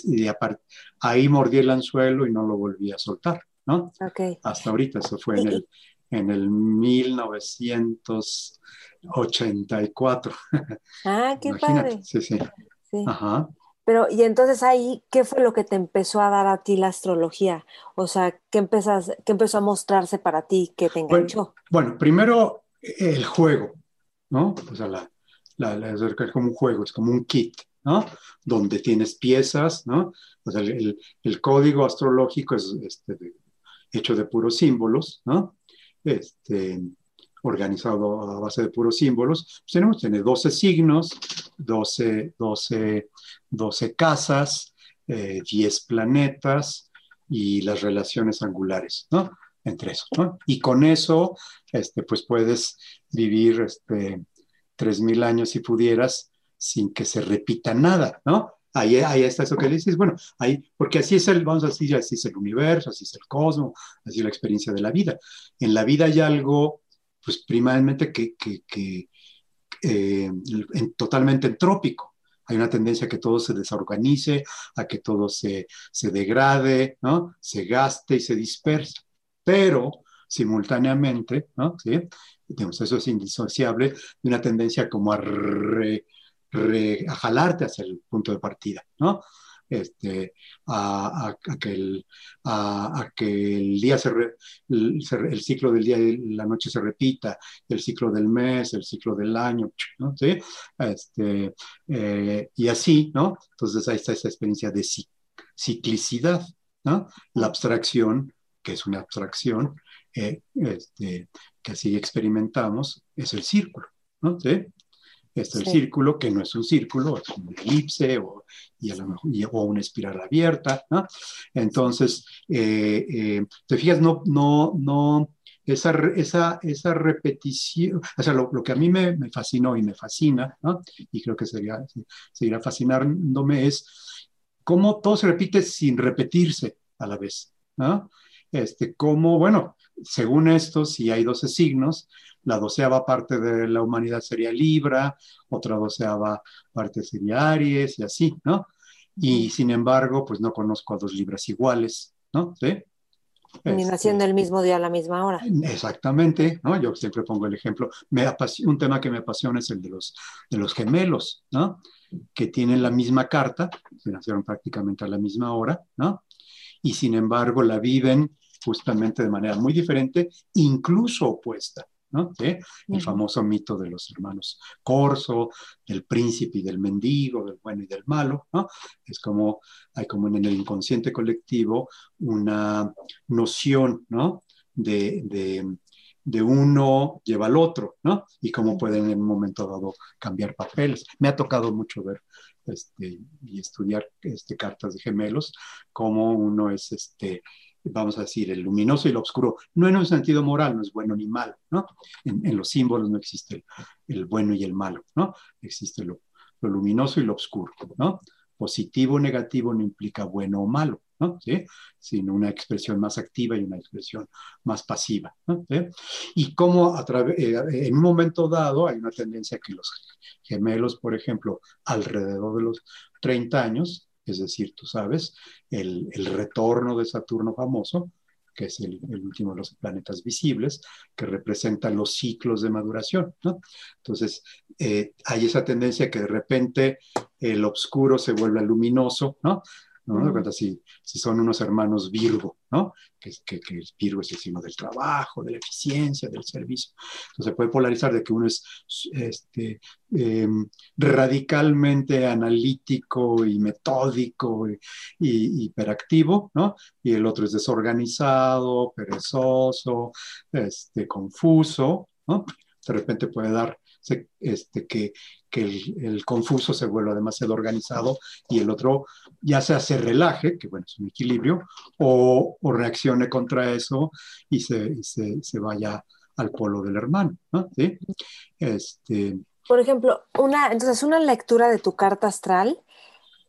ahí mordí el anzuelo y no lo volví a soltar, ¿no? Hasta ahorita, eso fue en el, en el 1984. Ah, qué padre. Sí, sí, Ajá. Pero, y entonces ahí, ¿qué fue lo que te empezó a dar a ti la astrología? O sea, ¿qué, empezas, qué empezó a mostrarse para ti que te enganchó? Bueno, primero el juego, ¿no? O sea, la, es como un juego, es como un kit, ¿no? Donde tienes piezas, ¿no? O sea, el, el código astrológico es este, hecho de puros símbolos, ¿no? Este, organizado a base de puros símbolos. Pues tenemos tiene 12 signos, 12, 12, 12 casas, 10 eh, planetas y las relaciones angulares, ¿no? Entre eso, ¿no? Y con eso, este, pues puedes vivir este, tres mil años si pudieras sin que se repita nada, ¿no? Ahí, ahí está eso que dices, bueno, ahí, porque así es el, vamos a decir, así es el universo, así es el cosmos, así es la experiencia de la vida. En la vida hay algo, pues primeramente que, eh, totalmente entrópico. Hay una tendencia a que todo se desorganice, a que todo se, se degrade, ¿no? Se gaste y se dispersa. Pero simultáneamente, ¿no? ¿Sí? eso es indisociable de una tendencia como a, jalarte hacia el punto de partida, ¿no? Este, a, que el, a, que el, día se, el, ciclo del día y la noche se repita, el ciclo del mes, el ciclo del año, ¿no? ¿Sí? Este, eh, y así, ¿no? Entonces ahí está esa experiencia de ciclicidad, ¿no? La abstracción que es una abstracción eh, este, que así experimentamos, es el círculo, ¿no? ¿Sí? Es el círculo que no es un círculo, es una elipse o, o una espiral abierta, ¿no? Entonces, eh, eh, te fijas, no, no, no, esa, esa, esa repetición, o sea, lo, lo que a mí me, me, fascinó y me fascina, ¿no? y creo que sería, seguirá fascinándome, es cómo todo se repite sin repetirse a la vez. ¿no? Este, cómo, bueno, según esto, si hay 12 signos, la doceava parte de la humanidad sería Libra, otra doceava parte sería Aries y así, ¿no? Y sin embargo, pues no conozco a dos libras iguales, ¿no? ¿Sí? Ni este, naciendo el mismo día a la misma hora. Exactamente, ¿no? Yo siempre pongo el ejemplo. Me un tema que me apasiona es el de los, de los gemelos, ¿no? Que tienen la misma carta, se nacieron prácticamente a la misma hora, ¿no? Y sin embargo la viven justamente de manera muy diferente, incluso opuesta. ¿No? El famoso mito de los hermanos Corso, del príncipe y del mendigo, del bueno y del malo, ¿no? Es como, hay como en el inconsciente colectivo una noción, ¿no? De, de, uno lleva al otro, ¿no? Y cómo pueden en un momento dado cambiar papeles. Me ha tocado mucho ver este, y estudiar este, cartas de gemelos, cómo uno es este, vamos a decir, el luminoso y el oscuro, no en un sentido moral, no es bueno ni malo, ¿no? En, los símbolos no existe el, bueno y el malo, ¿no? Existe lo, luminoso y lo oscuro, ¿no? Positivo o negativo no implica bueno o malo, ¿no? ¿Sí? Sino una expresión más activa y una expresión más pasiva, ¿no? Y como a eh, en un momento dado hay una tendencia que los gemelos, por ejemplo, alrededor de los 30 años, es decir, tú sabes, el, retorno de Saturno famoso, que es el, último de los planetas visibles, que representa los ciclos de maduración. ¿no? Entonces, eh, hay esa tendencia que de repente el oscuro se vuelve luminoso, ¿no? ¿No? Si, si, son unos hermanos Virgo, ¿no? Que, que, que, el Virgo es el signo del trabajo, de la eficiencia, del servicio. Entonces se puede polarizar de que uno es este, em, radicalmente analítico y metódico y, hiperactivo, ¿no? Y el otro es desorganizado, perezoso, este, confuso, ¿no? De repente puede dar este, que, el, confuso se vuelva demasiado organizado y el otro ya sea se relaje, que bueno, es un equilibrio, o, reaccione contra eso y se, vaya al polo del hermano. Este, Por ejemplo, una, entonces una lectura de tu carta astral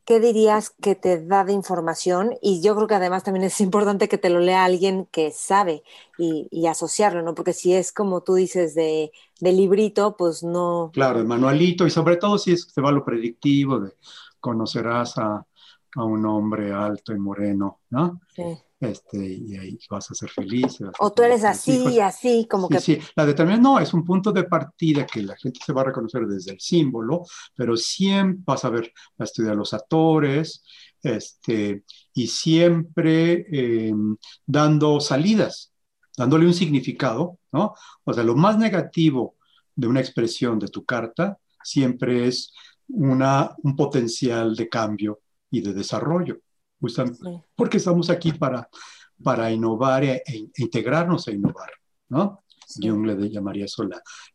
¿qué dirías que te da de información? Y yo creo que además también es importante que te lo lea alguien que sabe y, asociarlo, ¿no? Porque si es como tú dices de, librito, pues no. Claro, de manualito y sobre todo si es, se va lo predictivo, de conocerás a, a un hombre alto y moreno, ¿no? Sí este, y ahí vas a ser feliz. o tú eres así y así, como que... Sí, la determinación no, es un punto de partida que la gente se va a reconocer desde el símbolo, pero siempre vas a ver, va a estudiar los actores, este, y siempre em, dando salidas, dándole un significado, ¿no? O sea, lo más negativo de una expresión de tu carta siempre es una, un potencial de cambio y de desarrollo porque estamos aquí para, para innovar e, e, integrarnos a innovar, ¿no? Jung le llamaría eso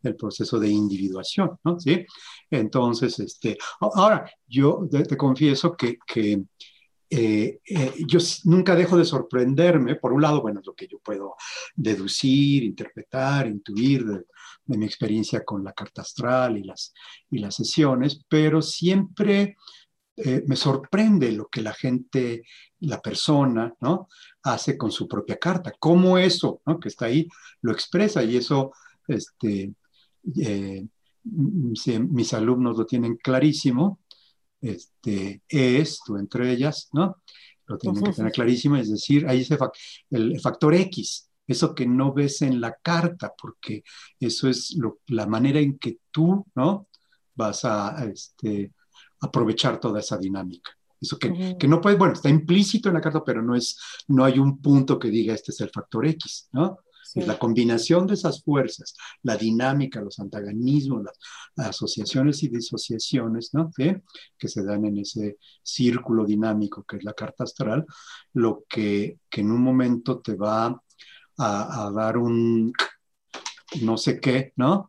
el proceso de individuación, ¿no? ¿Sí? Entonces, este, ahora, yo te, confieso que, que eh, eh, yo nunca dejo de sorprenderme, por un lado, bueno, lo que yo puedo deducir, interpretar, intuir de, de mi experiencia con la carta astral y las, y las sesiones, pero siempre eh, me sorprende lo que la gente, la persona, ¿no? Hace con su propia carta. Cómo eso, ¿no? Que está ahí, lo expresa y eso, este, eh, mis alumnos lo tienen clarísimo, este, es, tú entre ellas, ¿no? Lo tienen que tener clarísimo, es decir, ahí es el, factor X, eso que no ves en la carta, porque eso es la manera en que tú, ¿no? Vas a, este, aprovechar toda esa dinámica. Eso que, que, no puede, bueno, está implícito en la carta, pero no, es, no hay un punto que diga este es el factor X, ¿no? Es la combinación de esas fuerzas, la dinámica, los antagonismos, las asociaciones y disociaciones, ¿no? Que se dan en ese círculo dinámico que es la carta astral, lo que, que en un momento te va a, a dar un no sé qué, ¿no?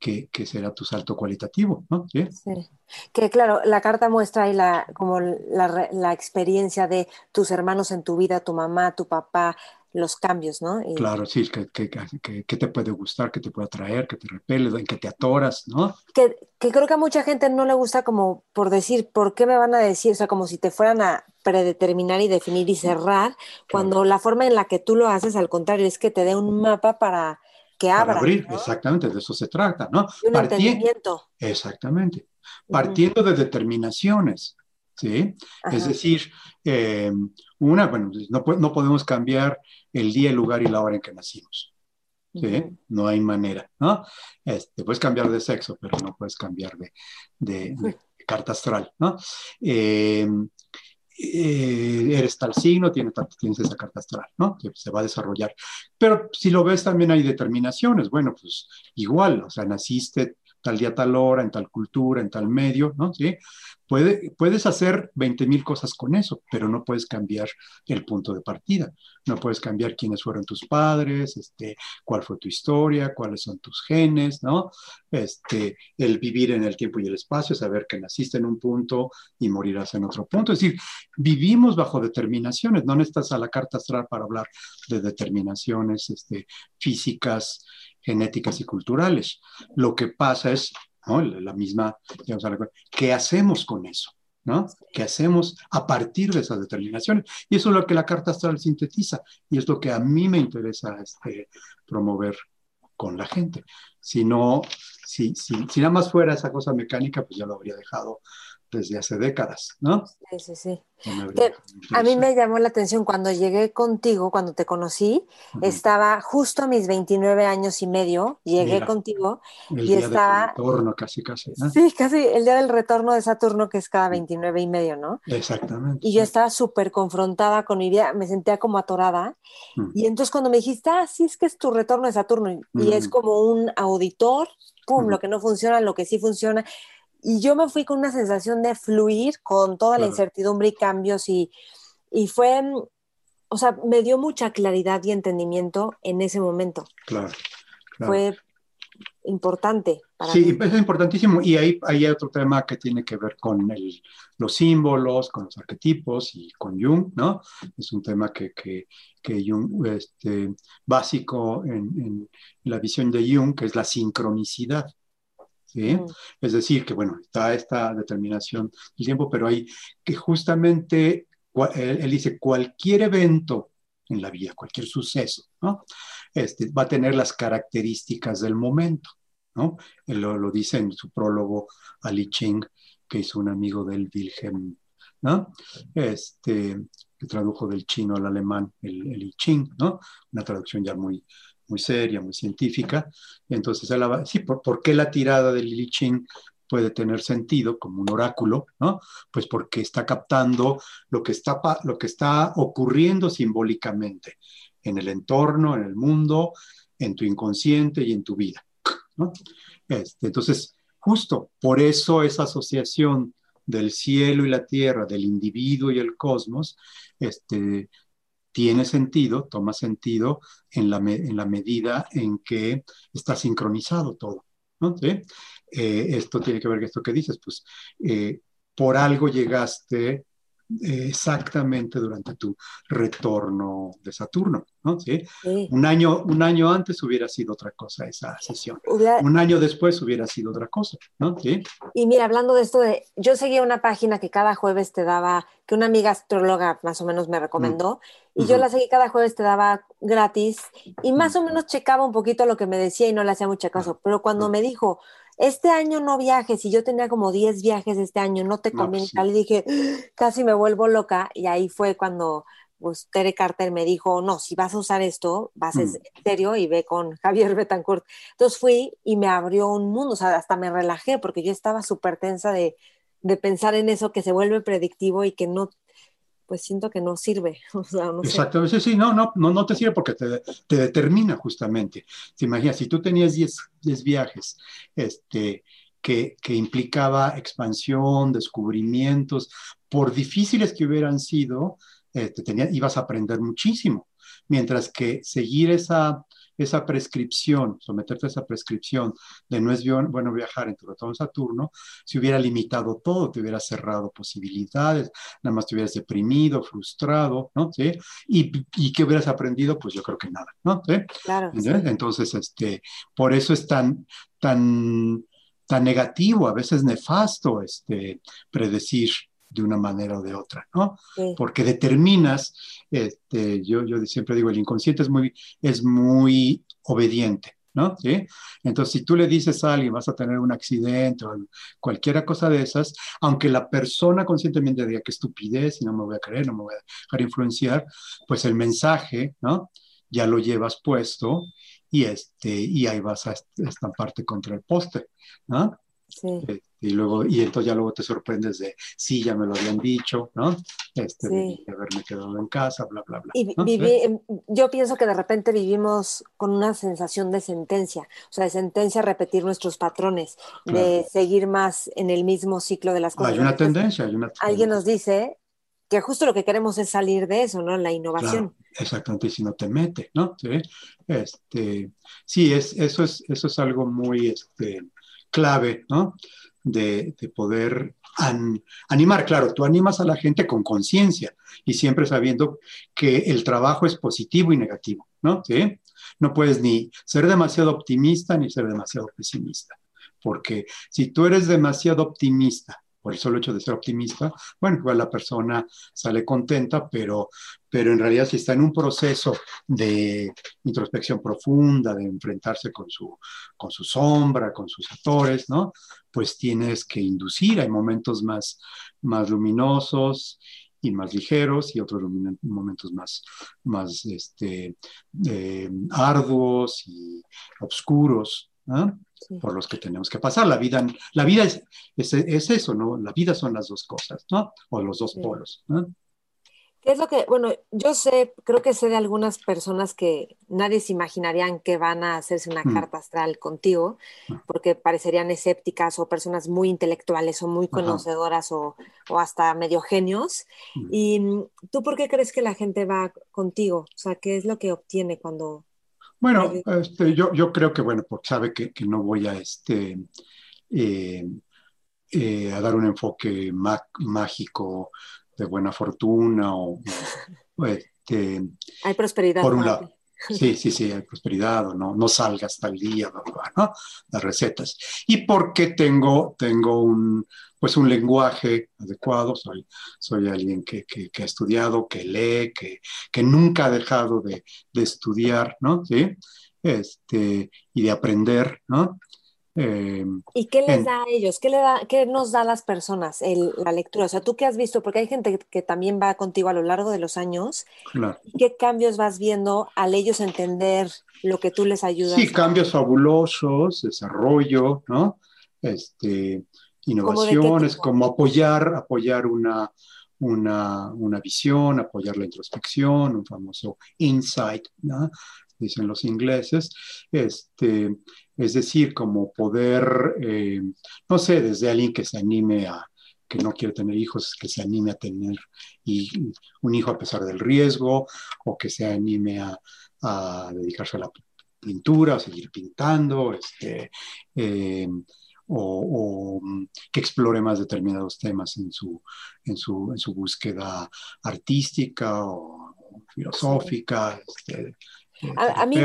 Que, será tu salto cualitativo, ¿no? ¿Sí? Que claro, la carta muestra ahí la, como la, experiencia de tus hermanos en tu vida, tu mamá, tu papá, los cambios, ¿no? Claro, sí, que, que, te puede gustar, que te puede atraer, que te repele, en que te atoras, ¿no? Que, creo que a mucha gente no le gusta como por decir, ¿por qué me van a decir? O sea, como si te fueran a predeterminar y definir y cerrar, cuando la forma en la que tú lo haces, al contrario, es que te dé un mapa para que abra. abrir, exactamente, de eso se trata, ¿no? un entendimiento. Exactamente. Partiendo de determinaciones, ¿sí? Es decir, eh, una, bueno, no, no, podemos cambiar el día, el lugar y la hora en que nacimos. ¿sí? No hay manera, ¿no? Este, puedes cambiar de sexo, pero no puedes cambiar de, de, carta astral, ¿no? Eh, eh, eres tal signo, tienes, tienes esa carta astral, ¿no? Que se va a desarrollar. Pero si lo ves, también hay determinaciones. Bueno, pues igual, o sea, naciste tal día, tal hora, en tal cultura, en tal medio, ¿no? ¿Sí? puedes hacer 20 mil cosas con eso, pero no puedes cambiar el punto de partida. No puedes cambiar quiénes fueron tus padres, este, cuál fue tu historia, cuáles son tus genes, ¿no? Este, el vivir en el tiempo y el espacio, saber que naciste en un punto y morirás en otro punto. Es decir, vivimos bajo determinaciones, no necesitas a la carta astral para hablar de determinaciones este, físicas, genéticas y culturales. Lo que pasa es la misma, digamos, ¿qué hacemos con eso? ¿no? ¿Qué hacemos a partir de esas determinaciones? Y eso es lo que la carta astral sintetiza y es lo que a mí me interesa este, promover con la gente. Si no, si, si, si nada más fuera esa cosa mecánica, pues ya lo habría dejado desde hace décadas, ¿no? Sí, sí, sí. a mí me llamó la atención cuando llegué contigo, cuando te conocí, estaba justo a mis 29 años y medio, llegué contigo el y día estaba... Del retorno, casi, casi. Sí, casi el día del retorno de Saturno, que es cada 29 y medio, ¿no? Exactamente. Y yo estaba súper confrontada con mi vida, me sentía como atorada. Y entonces cuando me dijiste, ah, sí, es que es tu retorno de Saturno, y es como un auditor, pum, lo que no funciona, lo que sí funciona y yo me fui con una sensación de fluir con toda la incertidumbre y cambios y, y, fue, o sea, me dio mucha claridad y entendimiento en ese momento. Claro. Fue importante. Para sí, es importantísimo. Y ahí, hay otro tema que tiene que ver con el, los símbolos, con los arquetipos y con Jung, ¿no? Es un tema que, que, que Jung, este, básico en, en la visión de Jung, que es la sincronicidad. Es decir, que bueno, está esta determinación del tiempo, pero hay que justamente, él, dice, cualquier evento en la vida, cualquier suceso, ¿no? Este, va a tener las características del momento, ¿no? Él lo, dice en su prólogo a Li Ching, que hizo un amigo del Wilhelm, ¿no? Este, que tradujo del chino al alemán el, el I Ching, ¿no? Una traducción ya muy, muy seria, muy científica. Entonces, sí, ¿por, qué la tirada de Lili Ching puede tener sentido como un oráculo? ¿no? Pues porque está captando lo que está, lo que está ocurriendo simbólicamente en el entorno, en el mundo, en tu inconsciente y en tu vida. ¿no? Este, entonces, justo por eso esa asociación del cielo y la tierra, del individuo y el cosmos, este, tiene sentido, toma sentido en la, en la medida en que está sincronizado todo. Eh, esto tiene que ver con esto que dices, pues eh, por algo llegaste exactamente durante tu retorno de Saturno, ¿no? ¿Sí? Un, año, un año antes hubiera sido otra cosa esa sesión. Un año después hubiera sido otra cosa, ¿no? ¿Sí? Y mira, hablando de esto de, yo seguía una página que cada jueves te daba, que una amiga astróloga más o menos me recomendó, mm. y yo la seguí cada jueves te daba gratis, y más o menos checaba un poquito lo que me decía y no le hacía mucho caso, pero cuando me dijo, este año no viajes, y yo tenía como 10 viajes este año, no te conviene y tal, dije, casi me vuelvo loca, y ahí fue cuando pues Tere Carter me dijo, no, si vas a usar esto, vas mm. en serio y ve con Javier Betancourt. Entonces fui y me abrió un mundo, o sea, hasta me relajé porque yo estaba súper tensa de, de, pensar en eso que se vuelve predictivo y que no, pues siento que no sirve. O Exactamente, sí, no, no, no, no te sirve porque te, te determina justamente. Te imaginas, si tú tenías 10 viajes, este, que, que, implicaba expansión, descubrimientos, por difíciles que hubieran sido, eh, te ibas a aprender muchísimo. Mientras que seguir esa, esa prescripción, someterte a esa prescripción de no es bueno viajar entre Plutón y Saturno, se hubiera limitado todo, te hubiera cerrado posibilidades, nada más te hubieras deprimido, frustrado, ¿no? ¿Sí? Y, y qué hubieras aprendido, pues yo creo que nada, ¿no? ¿Sí? Claro. Entonces, este, por eso es tan, tan, tan negativo, a veces nefasto, este, predecir de una manera o de otra, ¿no? Porque determinas, este, yo, yo siempre digo, el inconsciente es muy, es muy obediente, ¿no? ¿Sí? Entonces, si tú le dices a alguien, vas a tener un accidente o cualquier cosa de esas, aunque la persona conscientemente diga que estupidez y no me voy a creer, no me voy a dejar influenciar, pues el mensaje, ¿no? Ya lo llevas puesto y, este, y ahí vas a estamparte contra el poste, ¿no? Sí. Y luego, y entonces ya luego te sorprendes de, sí, ya me lo habían dicho, ¿no? Este, de, haberme quedado en casa, bla, bla, bla. Y em, yo pienso que de repente vivimos con una sensación de sentencia, o sea, de sentencia a repetir nuestros patrones, de seguir más en el mismo ciclo de las cosas. Hay una tendencia, hay una tendencia. Alguien nos dice que justo lo que queremos es salir de eso, ¿no? La innovación. exactamente, si no te mete, ¿no? Sí, este, sí es, eso, es, eso es algo muy este, clave, ¿no? De, poder animar. Claro, tú animas a la gente con conciencia y siempre sabiendo que el trabajo es positivo y negativo, ¿no? ¿Sí? No puedes ni ser demasiado optimista ni ser demasiado pesimista, porque si tú eres demasiado optimista por el solo hecho de ser optimista, bueno, igual la persona sale contenta, pero, pero en realidad si está en un proceso de introspección profunda, de enfrentarse con su, con su sombra, con sus actores, ¿no? Pues tienes que inducir, hay momentos más, más luminosos y más ligeros y otros momentos más, más este, eh, arduos y oscuros, por los que tenemos que pasar. La vida, la vida es, es, eso, ¿no? La vida son las dos cosas, ¿no? O los dos polos, ¿no? ¿Qué es lo que, bueno, yo sé, creo que sé de algunas personas que nadie se imaginarían que van a hacerse una mm. carta astral contigo, ah. porque parecerían escépticas o personas muy intelectuales o muy conocedoras o, o, hasta medio genios. Mm. ¿Y mm, tú por qué crees que la gente va contigo? O sea, ¿qué es lo que obtiene cuando, bueno, este, yo, yo creo que, bueno, porque sabe que, que no voy a, este, eh, eh, a dar un enfoque mágico de buena fortuna o, este, hay prosperidad. Por un lado. Sí, sí, sí, hay prosperidad o no, no salga hasta el día, ¿no? Las recetas. Y porque tengo, tengo un, pues un lenguaje adecuado, soy, soy alguien que, que, ha estudiado, que lee, que, que nunca ha dejado de, de, estudiar, ¿no? ¿Sí? Este, y de aprender, ¿no? Eh, ¿Y qué les da a ellos? ¿Qué, le da, ¿Qué nos da a las personas el, la lectura? O sea, ¿tú qué has visto? Porque hay gente que también va contigo a lo largo de los años. Claro. ¿Qué cambios vas viendo al ellos entender lo que tú les ayudas? Sí, cambios fabulosos, desarrollo, ¿no? Este, innovaciones, como apoyar, apoyar una, una, una, visión, apoyar la introspección, un famoso insight, ¿no? dicen los ingleses, este, es decir, como poder, eh, no sé, desde alguien que se anime a, que no quiere tener hijos, que se anime a tener y, un hijo a pesar del riesgo, o que se anime a, a dedicarse a la pintura, a seguir pintando, este, eh, o, que explore más determinados temas en su, en su, en su búsqueda artística o, filosófica. Este, a, mí me,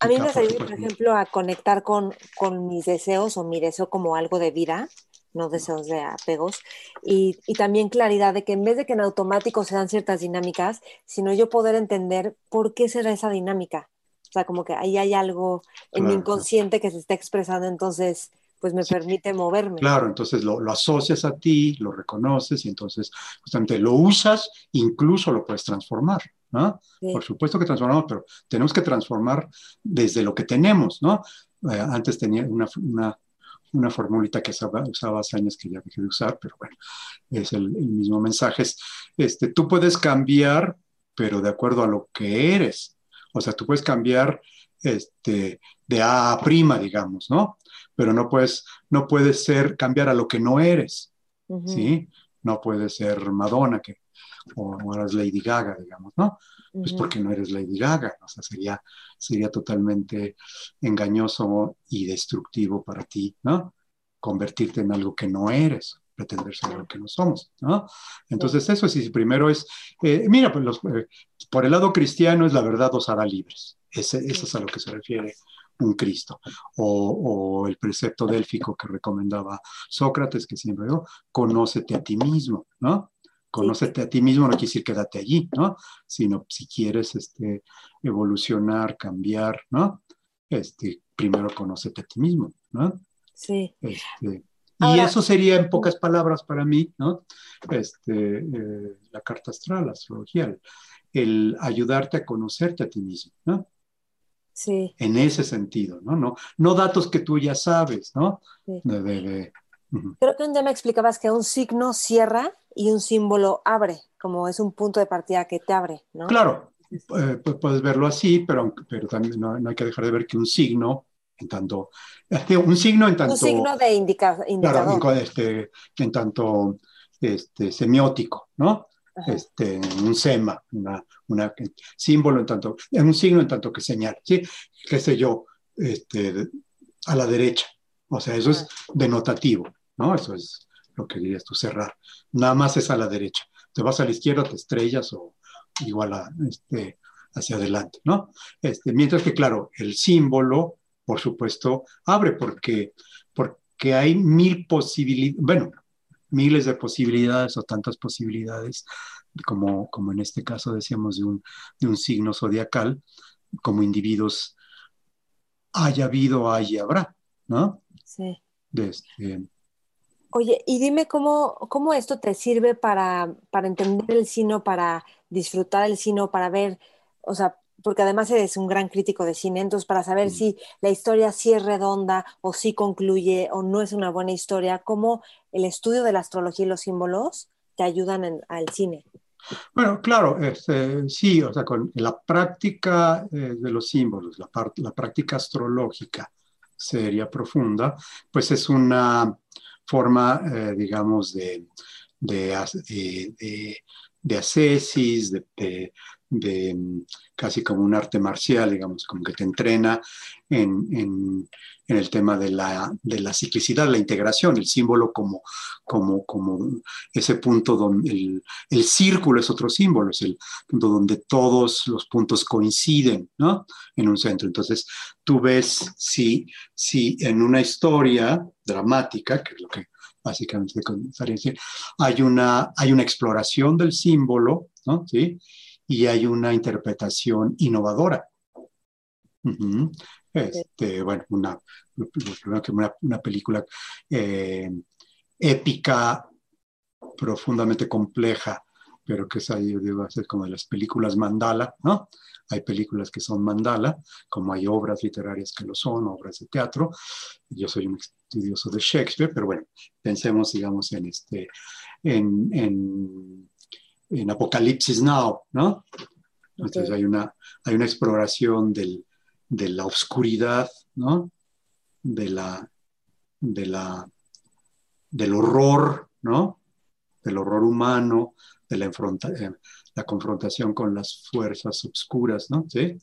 a mí me ayuda, por ejemplo, a conectar con, con, mis deseos o mi deseo como algo de vida, no deseos de apegos, y, y, también claridad de que en vez de que en automático se dan ciertas dinámicas, sino yo poder entender por qué será esa dinámica. O sea, como que ahí hay algo en mi inconsciente que se está expresando, entonces pues me permite moverme. Claro, entonces lo, lo, asocias a ti, lo reconoces y entonces justamente lo usas, incluso lo puedes transformar, ¿no? Por supuesto que transformamos, pero tenemos que transformar desde lo que tenemos, ¿no? Eh, antes tenía una, una, una formulita que usaba, usaba, hace años que ya dejé de usar, pero bueno, es el, mismo mensaje. Es, este, tú puedes cambiar, pero de acuerdo a lo que eres. O sea, tú puedes cambiar este, de A a prima, digamos, ¿no? Pero no puedes, no puedes ser, cambiar a lo que no eres, ¿sí? No puedes ser Madonna, que, o, o eres Lady Gaga, digamos, ¿no? Pues porque no eres Lady Gaga, o sea, sería, sería totalmente engañoso y destructivo para ti, ¿no? Convertirte en algo que no eres, pretender ser algo que no somos, ¿no? Entonces eso sí, primero es, eh, mira, pues eh, por el lado cristiano es la verdad os hará libres, ese, eso es a lo que se refiere un Cristo. O, el precepto délfico que recomendaba Sócrates, que siempre digo, conócete a ti mismo, ¿no? Conócete a ti mismo no quiere decir quédate allí, ¿no? Sino si quieres este, evolucionar, cambiar, ¿no? Este, primero conócete a ti mismo, ¿no? Sí. Este, y eso sería en pocas palabras para mí, ¿no? Este, eh, la carta astral, la astrología, el, ayudarte a conocerte a ti mismo, ¿no? Sí. En ese sentido, ¿no? No, no datos que tú ya sabes, ¿no? Sí. Creo que un día me explicabas que un signo cierra y un símbolo abre, como es un punto de partida que te abre, ¿no? Claro, eh, puedes verlo así, pero, pero también no, hay que dejar de ver que un signo, en tanto, este, un signo en tanto... Un signo de indica, indicador. Claro, este, en tanto este, semiótico, ¿no? Este, un sema, una, una, símbolo en tanto, en un signo en tanto que señal, ¿sí? Qué sé yo, este, a la derecha. O sea, eso es denotativo, ¿no? Eso es lo que dirías tú, cerrar. Nada más es a la derecha. Te vas a la izquierda, te estrellas o igual a, este, hacia adelante, ¿no? Este, mientras que, claro, el símbolo, por supuesto, abre porque, porque hay mil posibilidades, bueno, miles de posibilidades o tantas posibilidades, como, como en este caso decíamos de un, de un signo zodiacal, como individuos haya habido, hay y habrá, ¿no? Sí. Oye, y dime cómo, cómo esto te sirve para, para entender el cine, para disfrutar el cine, para ver, o sea, porque además eres un gran crítico de cine, entonces para saber mm. si la historia sí es redonda o si concluye o no es una buena historia, cómo el estudio de la astrología y los símbolos te ayudan al cine. Bueno, claro, este, sí, o sea, con la práctica eh, de los símbolos, la, la práctica astrológica seria, profunda, pues es una forma, eh, digamos, de, de, de, de de, casi como un arte marcial, digamos, como que te entrena en, en, el tema de la, de la, ciclicidad, la integración, el símbolo como, como, como ese punto donde el, el, círculo es otro símbolo, es el punto donde todos los puntos coinciden, ¿no? En un centro. Entonces, tú ves si, si en una historia dramática, que es lo que básicamente hay una, hay una exploración del símbolo, ¿no? ¿Sí? Y hay una interpretación innovadora. Este, bueno, una, una, película eh, épica, profundamente compleja, pero que es ahí, debe ser como de las películas mandala, ¿no? Hay películas que son mandala, como hay obras literarias que lo son, obras de teatro. Yo soy un estudioso de Shakespeare, pero bueno, pensemos, digamos, en este, en, en, en Apocalipsis Now, ¿no? Entonces hay, una, hay una exploración del, de la oscuridad, ¿no? De la, de la, del horror, ¿no? Del horror humano, de la, eh, la confrontación con las fuerzas oscuras, ¿no? ¿Sí?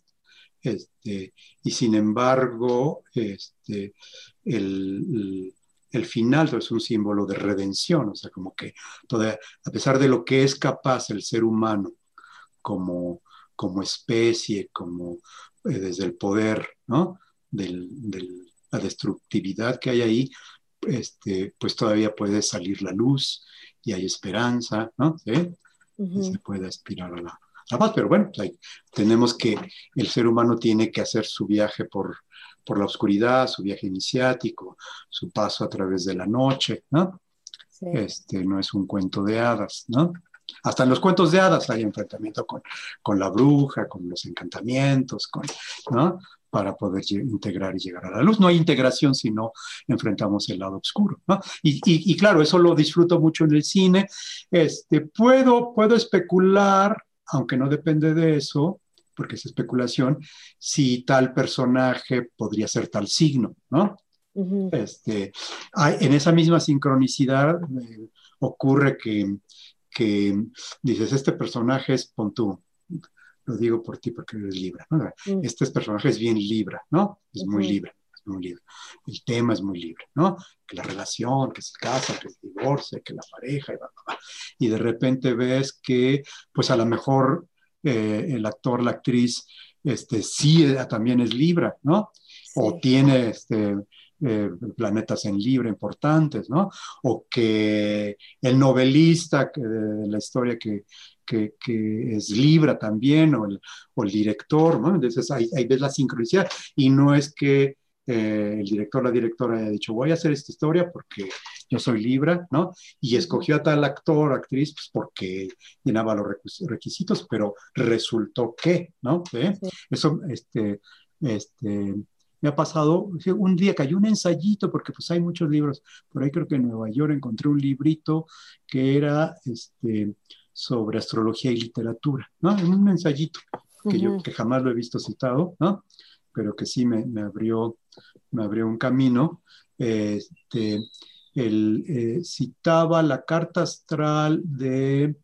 Este, y sin embargo, este, el, el, final es un símbolo de redención, o sea, como que a pesar de lo que es capaz el ser humano como, como especie, como eh, desde el poder, ¿no? De la destructividad que hay ahí, este, pues todavía puede salir la luz y hay esperanza, ¿no? ¿Sí? Se puede aspirar a la, paz, pero bueno, pues tenemos que, el ser humano tiene que hacer su viaje por, por la oscuridad, su viaje iniciático, su paso a través de la noche, ¿no? Este, no es un cuento de hadas, ¿no? Hasta en los cuentos de hadas hay enfrentamiento con, con la bruja, con los encantamientos, con, ¿no? para poder integrar y llegar a la luz. No hay integración si no enfrentamos el lado oscuro. ¿no? Y, y, claro, eso lo disfruto mucho en el cine. Este, puedo, puedo especular, aunque no depende de eso, porque es especulación, si tal personaje podría ser tal signo, ¿no? este, hay, en esa misma sincronicidad eh, ocurre que, que, dices, este personaje es, pon tú, lo digo por ti porque eres Libra, ¿no? Mm. Este personaje es bien Libra, ¿no? Es muy libre, es muy libre. El tema es muy libre, ¿no? Que la relación, que se casa, que se divorcia, que la pareja, y, y de repente ves que, pues a lo mejor eh, el actor, la actriz, este, sí eh, también es Libra, ¿no? O tiene este, eh, planetas en Libra importantes, ¿no? O que el novelista de la historia que, que, es Libra también, o el, o el director, ¿no? Entonces ahí, ahí, ves la sincronicidad y no es que eh, el director, la directora haya dicho, voy a hacer esta historia porque yo soy Libra, ¿no? Y escogió a tal actor, actriz, pues porque llenaba los requisitos, pero resultó que, ¿no? ¿Eh? Eso, este, este, me ha pasado, un día cayó un ensayito, porque pues hay muchos libros, por ahí creo que en Nueva York encontré un librito que era, este, sobre astrología y literatura, ¿no? En un ensayito que yo que jamás lo he visto citado, ¿no? Pero que sí me, me abrió, me abrió un camino. Este, él eh, citaba la carta astral de,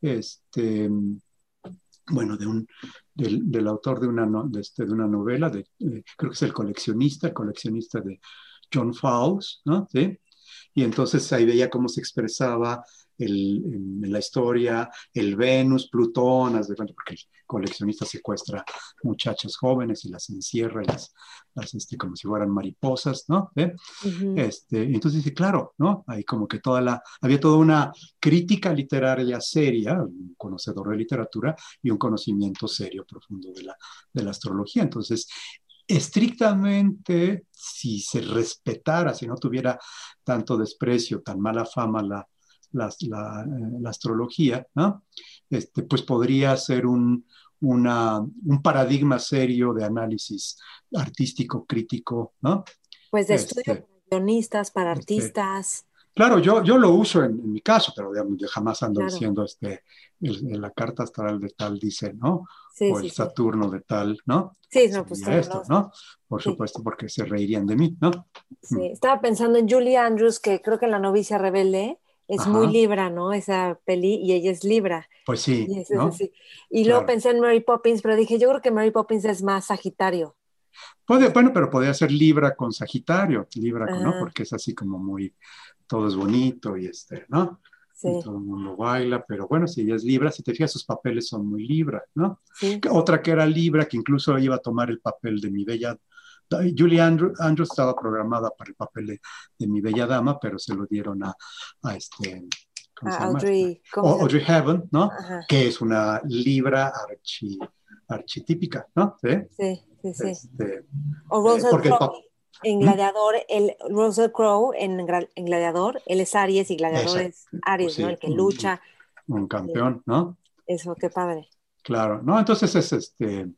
este, bueno, de un, del, autor de una, este, de una novela, de, eh, creo que es el coleccionista, el coleccionista de John Fowles, ¿no? ¿Sí? Y entonces ahí veía cómo se expresaba el, en la historia, el Venus, Plutón, porque el coleccionista secuestra muchachas jóvenes y las encierra y las, este, como si fueran mariposas, ¿no? ¿Eh? este, entonces dice, claro, ¿no? Hay como que toda la, había toda una crítica literaria seria, un conocedor de literatura y un conocimiento serio, profundo de la, de la astrología. Entonces, estrictamente, si se respetara, si no tuviera tanto desprecio, tan mala fama la, la, eh, la, astrología, ¿no? este, pues podría ser un, una, un paradigma serio de análisis artístico, crítico, ¿no? Pues de estudio este, para guionistas, para este, artistas. Claro, yo, yo lo uso en, mi caso, pero digamos, yo jamás ando diciendo este, la carta astral de tal dice, ¿no? o el Saturno de tal, ¿no? Sí, no, pues esto, ¿no? Por supuesto, porque se reirían de mí, ¿no? Sí, mm. estaba pensando en Julie Andrews, que creo que en La novicia rebelde es muy Libra, ¿no? Esa peli, y ella es Libra. Pues sí. Y, ¿no? y luego pensé en Mary Poppins, pero dije, yo creo que Mary Poppins es más Sagitario. Puede, bueno, pero podría ser Libra con Sagitario, Libra, ¿no? Porque es así como muy, todo es bonito y este, ¿no? Sí. todo el mundo baila, pero bueno, si ella es Libra, si te fijas, sus papeles son muy Libra, ¿no? Sí. Otra que era Libra, que incluso iba a tomar el papel de mi bella Julie Andrews, estaba programada para el papel de, mi bella dama, pero se lo dieron a, este, Audrey, Audrey Hepburn, ¿no? Que es una libra archi, architípica, ¿no? Sí, sí, sí. Este, o Russell Crowe en ¿Mm? Gladiador, el Russell Crowe en, en, Gladiador, él es Aries y Gladiador es Aries, pues ¿no? El que lucha. Un campeón, ¿no? Eso, qué padre. Claro, ¿no? Entonces es este